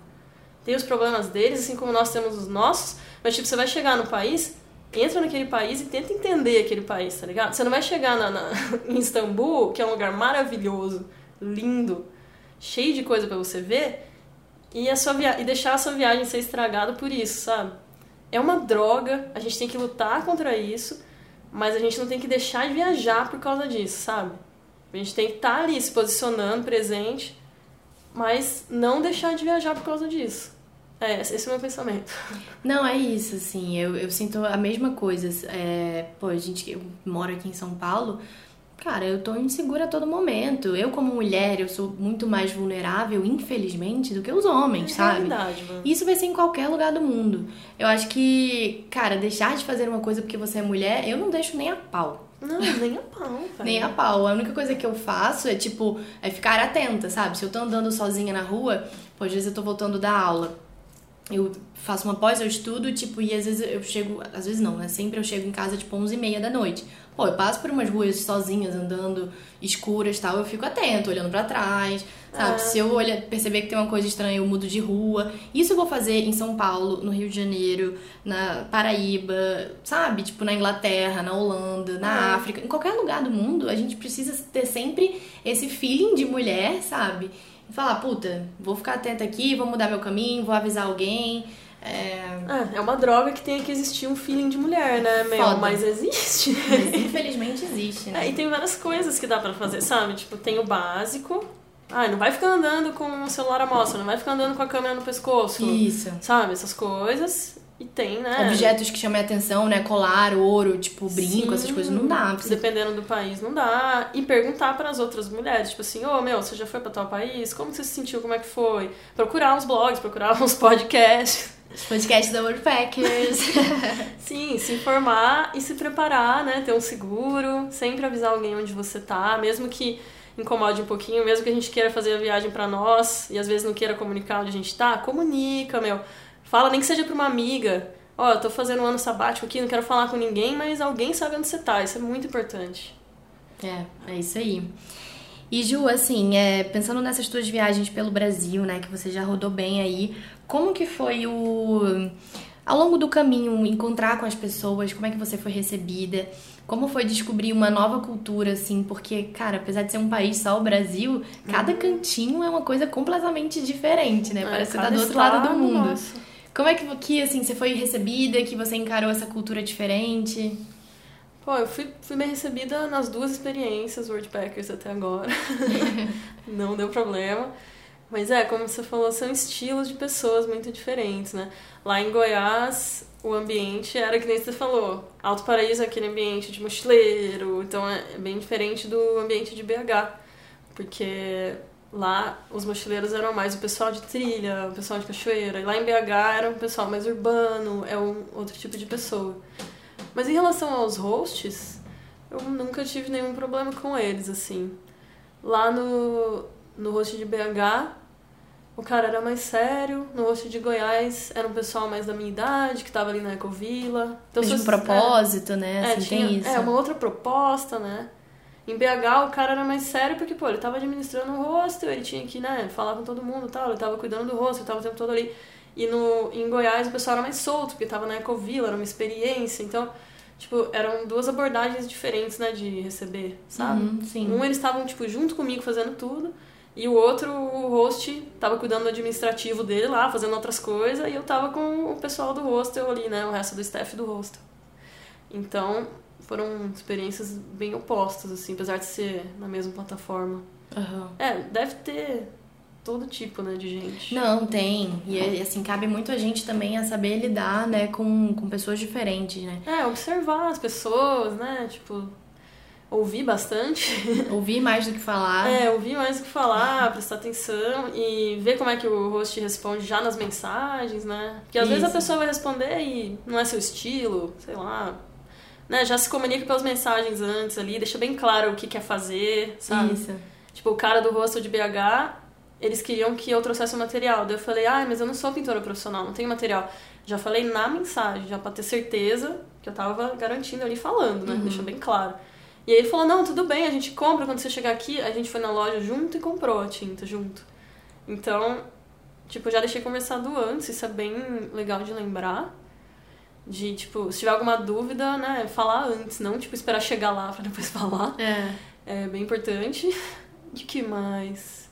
Tem os problemas deles, assim como nós temos os nossos. Mas tipo, você vai chegar no país, entra naquele país e tenta entender aquele país, tá ligado? Você não vai chegar na, na em Istambul, que é um lugar maravilhoso, lindo, cheio de coisa para você ver e, a sua via... e deixar a sua viagem ser estragada por isso, sabe? É uma droga, a gente tem que lutar contra isso, mas a gente não tem que deixar de viajar por causa disso, sabe? A gente tem que estar tá ali se posicionando, presente, mas não deixar de viajar por causa disso. É, esse é o meu pensamento. Não, é isso, assim, eu, eu sinto a mesma coisa. É, pô, a gente eu moro aqui em São Paulo, Cara, eu tô insegura a todo momento. Eu, como mulher, eu sou muito mais vulnerável, infelizmente, do que os homens, é sabe? Verdade, mano. Isso vai ser em qualquer lugar do mundo. Eu acho que, cara, deixar de fazer uma coisa porque você é mulher, eu não deixo nem a pau. Não, nem a pau, velho. Nem a pau. A única coisa que eu faço é, tipo, é ficar atenta, sabe? Se eu tô andando sozinha na rua, pô, às vezes eu tô voltando da aula. Eu faço uma pós, eu estudo, tipo, e às vezes eu chego, às vezes não, né? Sempre eu chego em casa, tipo, 11 e meia da noite. Pô, eu passo por umas ruas sozinhas, andando escuras tal, eu fico atento, olhando para trás, sabe? É. Se eu olhar, perceber que tem uma coisa estranha, eu mudo de rua. Isso eu vou fazer em São Paulo, no Rio de Janeiro, na Paraíba, sabe? Tipo, na Inglaterra, na Holanda, na é. África, em qualquer lugar do mundo, a gente precisa ter sempre esse feeling de mulher, sabe? Falar, puta, vou ficar atenta aqui, vou mudar meu caminho, vou avisar alguém. É... é uma droga que tem que existir um feeling de mulher, né, meu? Foda. Mas existe. Mas infelizmente existe, né? É, e tem várias coisas que dá para fazer, sabe? Tipo, tem o básico. Ah, não vai ficar andando com o celular à mostra, não vai ficar andando com a câmera no pescoço. Isso. Sabe? Essas coisas. E tem, né? Objetos que chamem a atenção, né? Colar, ouro, tipo, brinco, Sim, essas coisas não dá. Precisa... Dependendo do país, não dá. E perguntar para as outras mulheres, tipo assim, ô oh, meu, você já foi para tal país? Como você se sentiu? Como é que foi? Procurar uns blogs, procurar uns podcasts. Os podcasts da Worldpackers. Sim, se informar e se preparar, né? Ter um seguro, sempre avisar alguém onde você tá, mesmo que incomode um pouquinho, mesmo que a gente queira fazer a viagem para nós e às vezes não queira comunicar onde a gente tá, comunica, meu. Fala nem que seja pra uma amiga. Ó, oh, eu tô fazendo um ano sabático aqui, não quero falar com ninguém, mas alguém sabe onde você tá. Isso é muito importante. É, é isso aí. E Ju, assim, é, pensando nessas tuas viagens pelo Brasil, né, que você já rodou bem aí, como que foi o ao longo do caminho encontrar com as pessoas, como é que você foi recebida? Como foi descobrir uma nova cultura, assim? Porque, cara, apesar de ser um país só o Brasil, cada uhum. cantinho é uma coisa completamente diferente, né? É, Parece que você tá do outro lado do mundo. Nossa. Como é que, que, assim, você foi recebida, que você encarou essa cultura diferente? Pô, eu fui, fui bem recebida nas duas experiências Worldpackers até agora. Não deu problema. Mas é, como você falou, são estilos de pessoas muito diferentes, né? Lá em Goiás, o ambiente era que nem você falou. Alto Paraíso é aquele ambiente de mochileiro, então é bem diferente do ambiente de BH. Porque lá os mochileiros eram mais o pessoal de trilha, o pessoal de cachoeira. E lá em BH era um pessoal mais urbano, é um outro tipo de pessoa. Mas em relação aos hosts, eu nunca tive nenhum problema com eles, assim. Lá no, no host de BH, o cara era mais sério. No host de Goiás, era um pessoal mais da minha idade, que tava ali na Ecovila. Então, Mesmo se, propósito, é, né? É, assim, tinha, tem isso. É, uma outra proposta, né? Em BH, o cara era mais sério porque, pô, ele tava administrando o hostel, ele tinha que, né, falar com todo mundo e tal, ele tava cuidando do hostel, ele tava o tempo todo ali. E no, em Goiás, o pessoal era mais solto, porque tava na Ecovila, era uma experiência. Então, Tipo, eram duas abordagens diferentes, né, de receber, sabe? Uhum, sim. Um, eles estavam, tipo, junto comigo fazendo tudo. E o outro, o host, tava cuidando do administrativo dele lá, fazendo outras coisas. E eu tava com o pessoal do hostel ali, né, o resto do staff do hostel. Então, foram experiências bem opostas, assim, apesar de ser na mesma plataforma. Uhum. É, deve ter todo tipo, né, de gente. Não, tem. E assim, cabe muito a gente também a saber lidar, né, com, com pessoas diferentes, né? É, observar as pessoas, né, tipo, ouvir bastante. Ouvir mais do que falar. É, ouvir mais do que falar, prestar atenção e ver como é que o host responde já nas mensagens, né? Porque às Isso. vezes a pessoa vai responder e não é seu estilo, sei lá. Né, já se comunica pelas mensagens antes ali, deixa bem claro o que quer fazer, sabe? Isso. Tipo, o cara do rosto de BH eles queriam que eu trouxesse o material. Daí eu falei, ah, mas eu não sou pintora profissional, não tenho material. Já falei na mensagem, já pra ter certeza que eu tava garantindo ali falando, né? Uhum. Deixa bem claro. E aí ele falou, não, tudo bem, a gente compra quando você chegar aqui. A gente foi na loja junto e comprou a tinta junto. Então, tipo, já deixei conversado antes, isso é bem legal de lembrar. De, tipo, se tiver alguma dúvida, né, falar antes, não, tipo, esperar chegar lá pra depois falar. É. É bem importante. De que mais?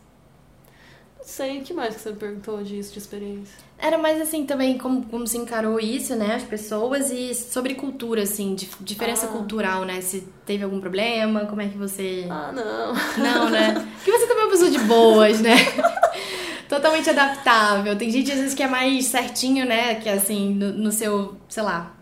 Não sei, o que mais que você perguntou disso, de experiência? Era mais assim também, como, como se encarou isso, né? As pessoas e sobre cultura, assim, diferença ah. cultural, né? Se teve algum problema, como é que você. Ah, não. Não, né? Porque você também é uma pessoa de boas, né? Totalmente adaptável. Tem gente às vezes que é mais certinho, né? Que assim, no, no seu, sei lá,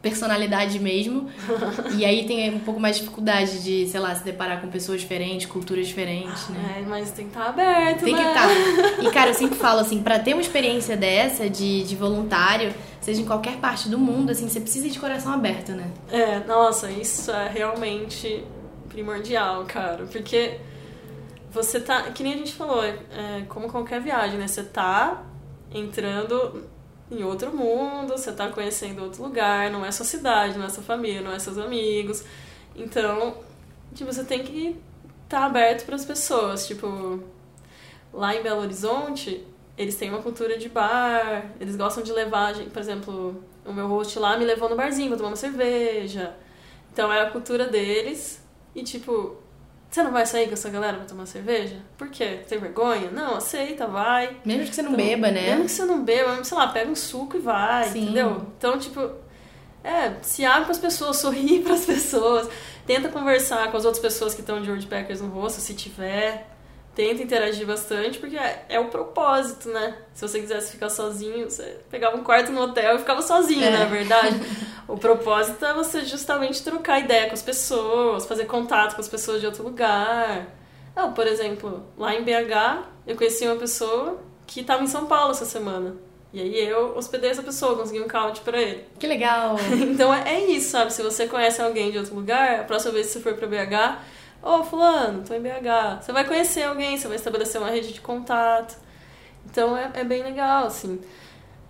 personalidade mesmo. e aí tem um pouco mais de dificuldade de, sei lá, se deparar com pessoas diferentes, culturas diferentes, né? É, mas tem que estar tá aberto, Tem né? que estar. Tá. E, cara, eu sempre falo assim, para ter uma experiência dessa, de, de voluntário, seja em qualquer parte do mundo, assim, você precisa de coração aberto, né? É, nossa, isso é realmente primordial, cara. Porque você tá, que nem a gente falou, é, como qualquer viagem, né? Você tá entrando em outro mundo, você tá conhecendo outro lugar, não é sua cidade, não é sua família, não é seus amigos. Então, tipo, você tem que estar tá aberto para as pessoas, tipo, lá em Belo Horizonte, eles têm uma cultura de bar, eles gostam de levar, por exemplo, o meu host lá me levou no barzinho pra tomar uma cerveja. Então é a cultura deles. E tipo, você não vai sair com essa galera pra tomar cerveja? Por quê? Tem vergonha? Não, aceita, vai. Mesmo que você não então, beba, né? Mesmo que você não beba, sei lá, pega um suco e vai, Sim. entendeu? Então, tipo, é, se abre pras pessoas, sorri pras pessoas, tenta conversar com as outras pessoas que estão de Wordpackers no rosto, se tiver tenta interagir bastante, porque é, é, o propósito, né? Se você quisesse ficar sozinho, você pegava um quarto no hotel e ficava sozinho, é. na verdade. o propósito é você justamente trocar ideia com as pessoas, fazer contato com as pessoas de outro lugar. Não, por exemplo, lá em BH, eu conheci uma pessoa que estava em São Paulo essa semana. E aí eu hospedei essa pessoa, consegui um couch pra ele. Que legal! então é, é isso, sabe? Se você conhece alguém de outro lugar, a próxima vez que você for pra BH, Ô, oh, fulano, tô em BH. Você vai conhecer alguém, você vai estabelecer uma rede de contato. Então é, é bem legal, assim.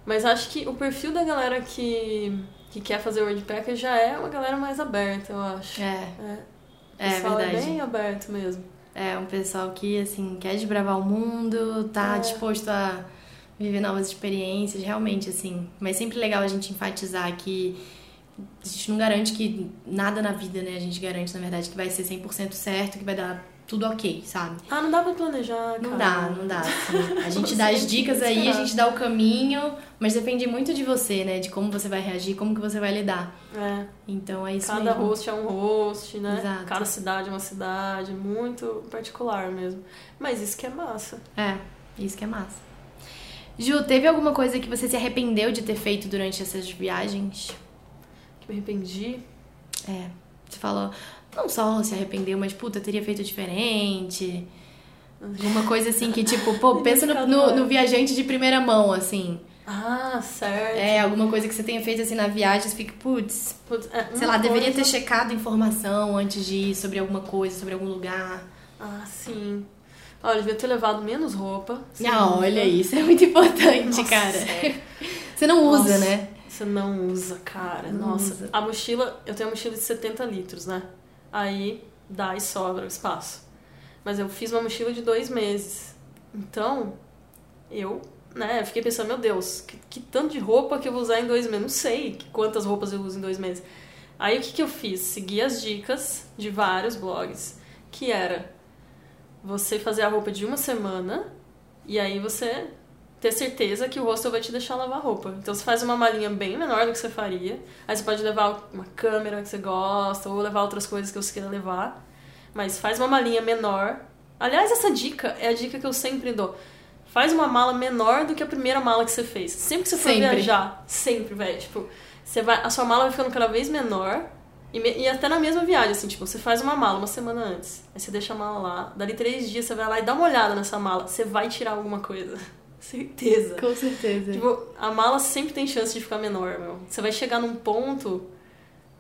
Mas acho que o perfil da galera que, que quer fazer WordPacker já é uma galera mais aberta, eu acho. É. É, é, é verdade. é bem aberto mesmo. É, um pessoal que, assim, quer desbravar o mundo, tá é. disposto a viver novas experiências, realmente, assim. Mas sempre legal a gente enfatizar que a gente não garante que nada na vida, né? A gente garante, na verdade, que vai ser 100% certo, que vai dar tudo ok, sabe? Ah, não dá pra planejar, cara. Não dá, não dá. Assim. A gente dá as dicas aí, a gente dá o caminho, mas depende muito de você, né? De como você vai reagir, como que você vai lidar. É. Então é isso Cada mesmo. host é um host, né? Exato. Cada cidade é uma cidade, muito particular mesmo. Mas isso que é massa. É, Isso que é massa. Ju, teve alguma coisa que você se arrependeu de ter feito durante essas viagens? Me arrependi? É. Você falou, não só se arrependeu, mas puta, teria feito diferente. Alguma coisa assim que, tipo, pô, pensa no, no, no viajante de primeira mão, assim. Ah, certo. É, alguma coisa que você tenha feito assim na viagem, você fica, putz, Putz, é, sei uma lá, deveria ter coisa- checado informação antes de ir sobre alguma coisa, sobre algum lugar. Ah, sim. Olha, devia ter levado menos roupa. Ah, olha, isso é muito importante, Nossa, cara. é. Você não usa, Nossa, né? Você não usa, cara. Não Nossa. usa. A mochila, eu tenho uma mochila de 70 litros, né? Aí dá e sobra o espaço. Mas eu fiz uma mochila de dois meses. Então, eu, né, fiquei pensando, meu Deus, que, que tanto de roupa que eu vou usar em dois meses? Não sei quantas roupas eu uso em dois meses. Aí o que, que eu fiz? Segui as dicas de vários blogs, que era você fazer a roupa de uma semana e aí você ter certeza que o hostel vai te deixar lavar roupa. Então você faz uma malinha bem menor do que você faria. Aí você pode levar uma câmera que você gosta ou levar outras coisas que você queira levar. Mas faz uma malinha menor. Aliás, essa dica é a dica que eu sempre dou. Faz uma mala menor do que a primeira mala que você fez. Sempre que você for Sempre. viajar, sempre, velho. Tipo, você vai, a sua mala vai ficando cada vez menor. E, e até na mesma viagem, assim, tipo, você faz uma mala uma semana antes. Aí você deixa a mala lá. Dali três dias você vai lá e dá uma olhada nessa mala. Você vai tirar alguma coisa. Certeza. Com certeza. Tipo, a mala sempre tem chance de ficar menor, meu. Você vai chegar num ponto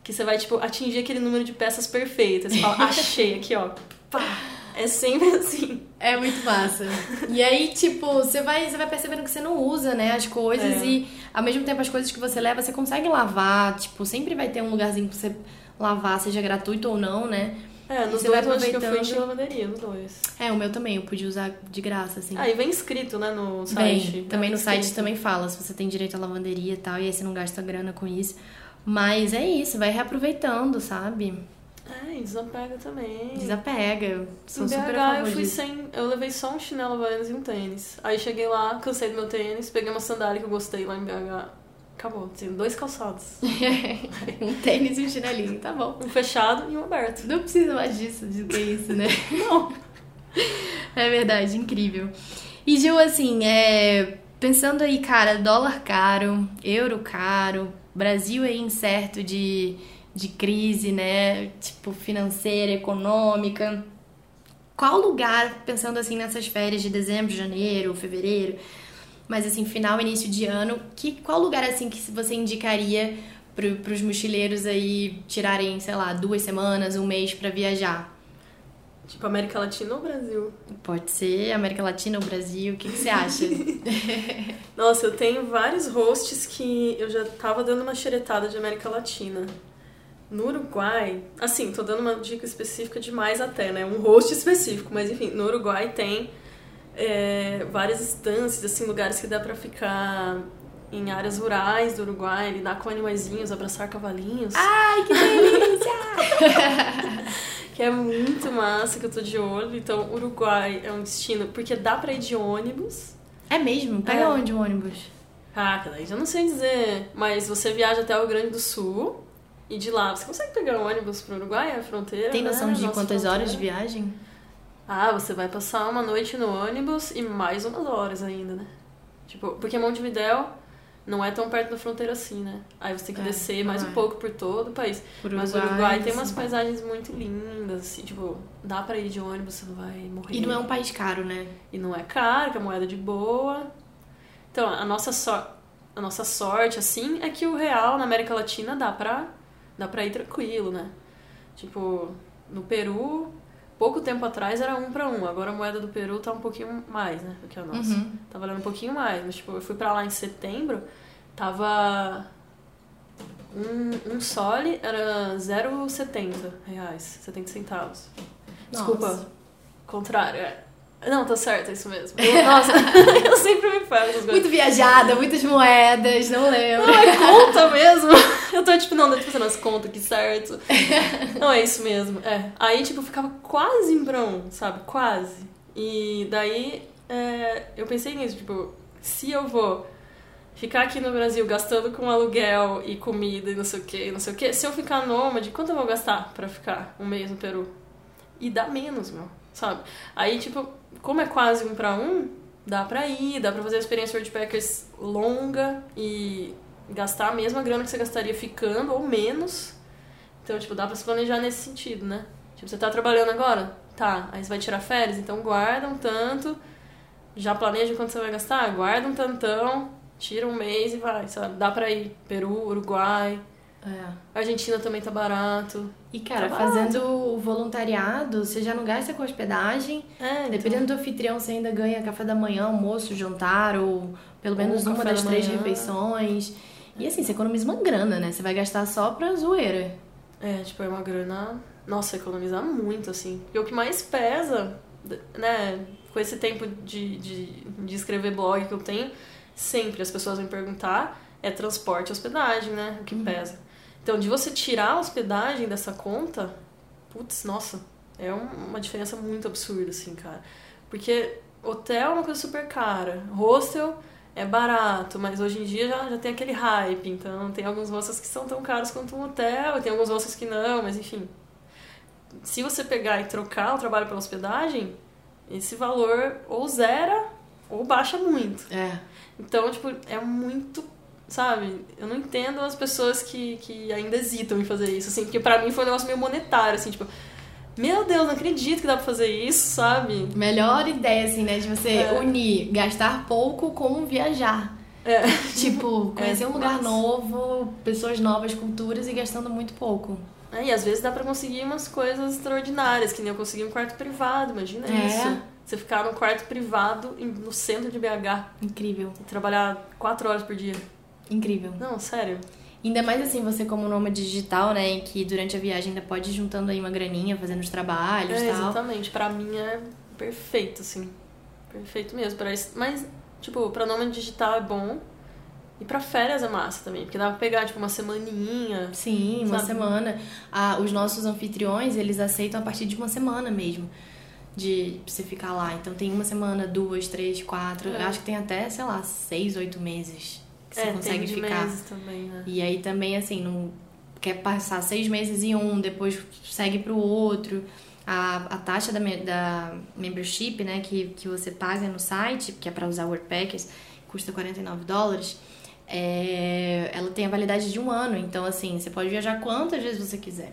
que você vai, tipo, atingir aquele número de peças perfeitas. Você fala, achei aqui, ó. Pá. É sempre assim. É muito massa. E aí, tipo, você vai, você vai percebendo que você não usa, né, as coisas É. e ao mesmo tempo as coisas que você leva, você consegue lavar, tipo, sempre vai ter um lugarzinho pra você lavar, seja gratuito ou não, né? É, nos você dois vai eu acho que eu fui de aproveitando. lavanderia, nos dois. É, o meu também, eu pude usar de graça, assim. Ah, e vem escrito, né, no site. Bem, também no Vem site escrito. também fala se você tem direito à lavanderia e tal, e aí você não gasta grana com isso. Mas é isso, vai reaproveitando, sabe? É, e desapega também. Desapega. Sou Em super BH favor eu fui disso. sem. Eu levei só um chinelo havaianas e um tênis. Aí cheguei lá, cansei do meu tênis, peguei uma sandália que eu gostei lá em BH. Acabou, tenho dois calçados. um tênis e um chinelinho, tá bom. Um fechado e um aberto. Não precisa mais disso, de ter isso, né? Não. É verdade, incrível. E Gil, assim, é, pensando aí, cara, dólar caro, euro caro, Brasil aí incerto de, de crise, né? Tipo, financeira, econômica. Qual lugar, pensando assim nessas férias de dezembro, janeiro, fevereiro, mas assim, final, início de ano, que, qual lugar assim que você indicaria pro, pros mochileiros aí tirarem, sei lá, duas semanas, um mês pra viajar? Tipo, América Latina ou Brasil? Pode ser América Latina ou Brasil, o que, que você acha? Nossa, eu tenho vários hosts que eu já tava dando uma xeretada de América Latina. No Uruguai, assim, tô dando uma dica específica demais até, né? Um host específico, mas enfim, no Uruguai tem é, várias instâncias, assim, lugares que dá pra ficar em áreas rurais do Uruguai, lidar com animaizinhos, abraçar cavalinhos. Ai, que delícia! Que é muito massa, que eu tô de olho. Então, Uruguai é um destino, porque dá pra ir de ônibus. é mesmo? Pega É. onde o ônibus? Caraca, daí já não sei dizer. Mas você viaja até o Rio Grande do Sul e de lá você consegue pegar um ônibus pro Uruguai, a fronteira. Tem né? noção de Nossa quantas fronteira. horas de viagem? Ah, você vai passar uma noite no ônibus e mais umas horas ainda, né? Tipo, porque Montevidéu não é tão perto da fronteira assim, né? Aí você tem que É, descer mais não um é. pouco por todo o país. Por Mas o Uruguai tem umas paisagens muito lindas, assim, tipo, dá pra ir de ônibus, você não vai morrer. E não é um país caro, né? E não é caro, que é moeda de boa. Então, a nossa, so a nossa sorte, assim, é que o real na América Latina dá pra, dá pra ir tranquilo, né? Tipo, no Peru, pouco tempo atrás era um pra um. Agora a moeda do Peru tá um pouquinho mais, né? Do que a nossa. Uhum. Tá valendo um pouquinho mais. Mas, tipo, eu fui pra lá em setembro, tava... Um, um sole era 0,70 reais, 70 centavos. Desculpa, Nossa. contrário, é. Não, tá certo, é isso mesmo. Eu- nossa, eu sempre me pego essas coisas. Muito viajada, muitas moedas, não lembro. Não, é conta mesmo. Eu tô, tipo, não, tô fazendo as contas aqui certo. Não, é isso mesmo. É. Aí, tipo, ficava quase em Brão, sabe? Quase. E daí, é, eu pensei nisso, tipo, se eu vou ficar aqui no Brasil gastando com aluguel e comida e não sei o que, não sei o que, se eu ficar nômade, quanto eu vou gastar pra ficar um mês no Peru? E dá menos, meu, sabe? Aí, tipo, como é quase um pra um, dá pra ir, dá pra fazer a experiência Worldpackers longa e gastar a mesma grana que você gastaria ficando ou menos. Então, tipo, dá pra se planejar nesse sentido, né? Tipo, você tá trabalhando agora? Tá. Aí você vai tirar férias? Então guarda um tanto. Já planeja quanto você vai gastar? Guarda um tantão, tira um mês e vai, sabe? Dá pra ir. Peru, Uruguai. É. Argentina também tá barato. E, cara, Tá fazendo o voluntariado, você já não gasta com hospedagem. É, então, Dependendo do anfitrião, você ainda ganha café da manhã, almoço, jantar, ou pelo menos Ou uma das da três manhã. refeições. E assim, você economiza uma grana, né? Você vai gastar só pra zoeira. É, tipo, é uma grana. Nossa, economizar muito, assim. E o que mais pesa, né, com esse tempo de, de, de escrever blog que eu tenho, sempre as pessoas vêm perguntar, é transporte e hospedagem, né? O que pesa. Então, de você tirar a hospedagem dessa conta, putz, nossa, é um- uma diferença muito absurda, assim, cara. Porque hotel é uma coisa super cara, hostel é barato, mas hoje em dia já, já tem aquele hype, então tem alguns hostels que são tão caros quanto um hotel, tem alguns hostels que não, mas enfim. Se você pegar e trocar o trabalho pela hospedagem, esse valor ou zera ou baixa muito. É. Então, tipo, é muito. Sabe? Eu não entendo as pessoas que, que ainda hesitam em fazer isso, assim, porque pra mim foi um negócio meio monetário, assim, tipo, meu Deus, não acredito que dá pra fazer isso, sabe? Melhor ideia, assim, né? De você É. unir gastar pouco com viajar. É. Tipo, conhecer É, um lugar massa. novo, pessoas novas, culturas e gastando muito pouco. É, e às vezes dá pra conseguir umas coisas extraordinárias, que nem eu consegui um quarto privado, imagina É. isso. Você ficar num quarto privado no centro de BH Incrível, e trabalhar quatro horas por dia. Incrível. Não, sério. Ainda mais assim, você como nômade digital, né? Que durante a viagem ainda pode ir juntando aí uma graninha, fazendo os trabalhos e É, tal. exatamente. Pra mim é perfeito, assim. Perfeito mesmo. Pra isso. Mas, tipo, pra nome digital é bom. E pra férias é massa também. Porque dá pra pegar, tipo, uma semaninha. Sim, uma Sabe? semana. Ah, os nossos anfitriões, eles aceitam a partir de uma semana mesmo. De você ficar lá. Então tem uma semana, duas, três, quatro. É. Eu acho que tem até, sei lá, seis, oito meses que você é, consegue ficar. também, né? E aí também, assim, não quer passar seis meses em um, depois segue pro outro. A, a taxa da, da membership, né, que, que você paga no site, que é para usar o WordPackers, custa 49 dólares, é, ela tem a validade de um ano. Então, assim, você pode viajar quantas vezes você quiser.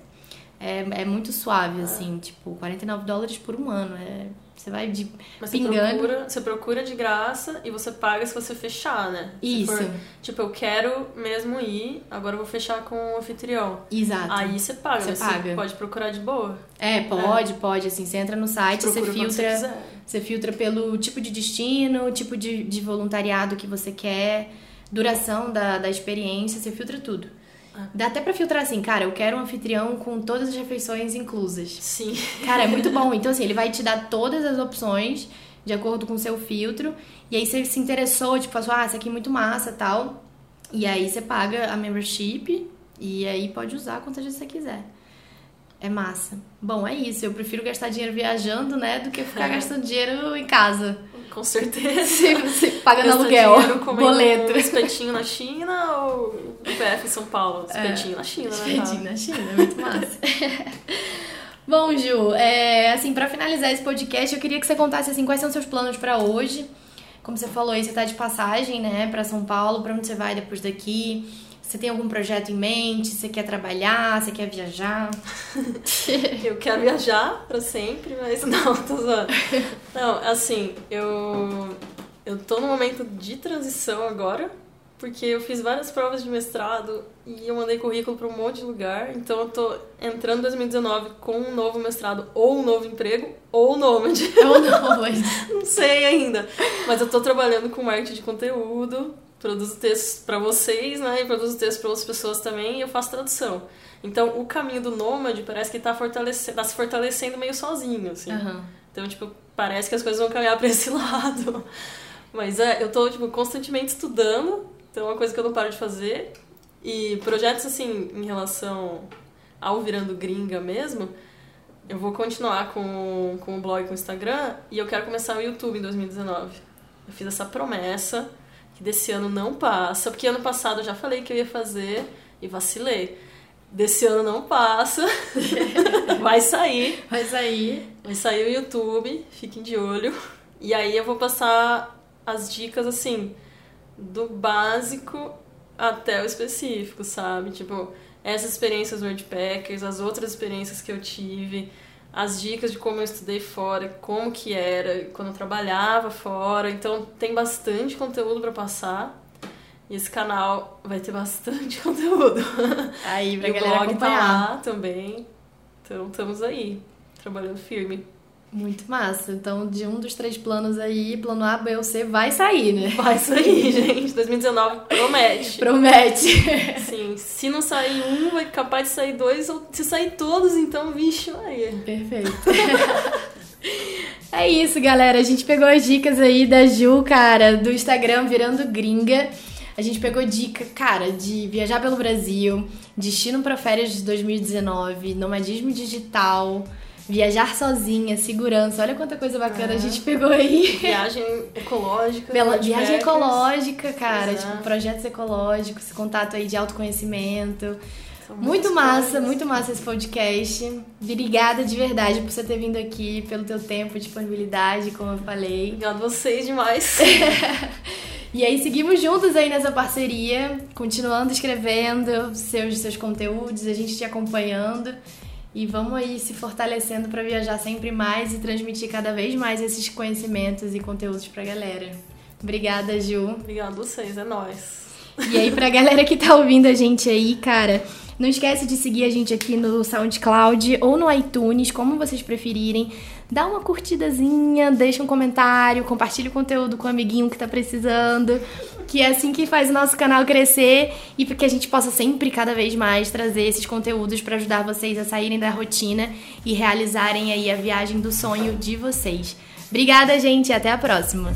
É, é muito suave, assim, tipo, 49 dólares por um ano. É, você vai de Mas você pingando. procura, você procura de graça e você paga se você fechar, né? Se Isso, for, tipo, eu quero mesmo ir, agora eu vou fechar com o anfitrião. exato. Aí você paga, Você paga. você pode procurar de boa. É, pode, pode, assim, você entra no site, você quando filtra. quiser. Você filtra pelo tipo de destino, tipo de, de voluntariado que você quer, duração da, da experiência, você filtra tudo. Dá até pra filtrar assim, cara, eu quero um anfitrião com todas as refeições inclusas. Sim. Cara, é muito bom. Então, assim, ele vai te dar todas as opções de acordo com o seu filtro. E aí você se interessou, tipo, falou, ah, isso aqui é muito massa tal. E aí você paga a membership e aí pode usar quantas vezes você quiser. É massa. Bom, é isso. Eu prefiro gastar dinheiro viajando, né, do que ficar É. gastando dinheiro em casa. Com certeza. Se você pagando aluguel, boleto. um espetinho na China ou PF em São Paulo? Espetinho na China, né? Espetinho na China, é muito massa. Bom, Ju, é, assim, pra finalizar esse podcast, eu queria que você contasse assim quais são seus planos pra hoje. Como você falou aí, você tá de passagem, né, pra São Paulo, pra onde você vai depois daqui? Você tem algum projeto em mente? Você quer trabalhar? Você quer viajar? Eu quero viajar pra sempre, mas não, tô zoando. Não, assim, eu, eu tô num momento de transição agora, porque eu fiz várias provas de mestrado e eu mandei currículo pra um monte de lugar, então eu tô entrando em 2019 com um novo mestrado ou um novo emprego ou nômade. Ou não, mas... Não sei ainda. Mas eu tô trabalhando com marketing de conteúdo, produzo textos pra vocês, né? E produzo textos pra outras pessoas também e eu faço tradução. Então, o caminho do nômade parece que tá, fortalece... tá se fortalecendo meio sozinho, assim. Aham. Então, tipo, parece que as coisas vão caminhar pra esse lado. Mas é, eu tô, tipo, constantemente estudando, então é uma coisa que eu não paro de fazer. E projetos, assim, em relação ao Virando Gringa mesmo, eu vou continuar com, com o blog e com o Instagram e eu quero começar o YouTube em 2019. Eu fiz essa promessa que desse ano não passa, porque ano passado eu já falei que eu ia fazer e vacilei. Desse ano não passa, vai sair. Mas aí... Vai sair o YouTube, fiquem de olho. E aí eu vou passar as dicas assim, do básico até o específico, sabe? Tipo, essas experiências Wordpackers, as outras experiências que eu tive, as dicas de como eu estudei fora, como que era quando eu trabalhava fora. Então tem bastante conteúdo para passar. E esse canal vai ter bastante conteúdo. Aí, pra e galera o blog acompanhar. tá lá também. Então estamos aí, trabalhando firme. Muito massa. Então, de um dos três planos aí, plano A, B ou C, vai sair, né? Vai sair, gente. 2019 promete. Promete. Sim, se não sair um, vai capaz de sair dois, ou se sair todos, então, vixe, Maria. Perfeito. é isso, galera. A gente pegou as dicas aí da Ju, cara, do Instagram Virando Gringa. A gente pegou dica, cara, de viajar pelo Brasil, destino para férias de 2019, nomadismo digital, viajar sozinha, segurança. Olha quanta coisa bacana a gente pegou aí. Viagem ecológica. Pela viagem ecológica, cara, Exato. tipo projetos ecológicos, esse contato aí de autoconhecimento. São Muito massa, coisas. muito massa esse podcast. Obrigada de verdade por você ter vindo aqui, pelo teu tempo, disponibilidade, como eu falei. Obrigada a vocês demais. E aí seguimos juntos aí nessa parceria, continuando escrevendo seus seus conteúdos, a gente te acompanhando e vamos aí se fortalecendo para viajar sempre mais e transmitir cada vez mais esses conhecimentos e conteúdos pra galera. Obrigada, Ju. Obrigada a vocês, é nóis. E aí, pra galera que tá ouvindo a gente aí, cara, não esquece de seguir a gente aqui no SoundCloud ou no iTunes, como vocês preferirem. Dá uma curtidazinha, deixa um comentário, compartilha o conteúdo com o amiguinho que tá precisando, que é assim que faz o nosso canal crescer e para que a gente possa sempre, cada vez mais, trazer esses conteúdos para ajudar vocês a saírem da rotina e realizarem aí a viagem do sonho de vocês. Obrigada, gente, e até a próxima!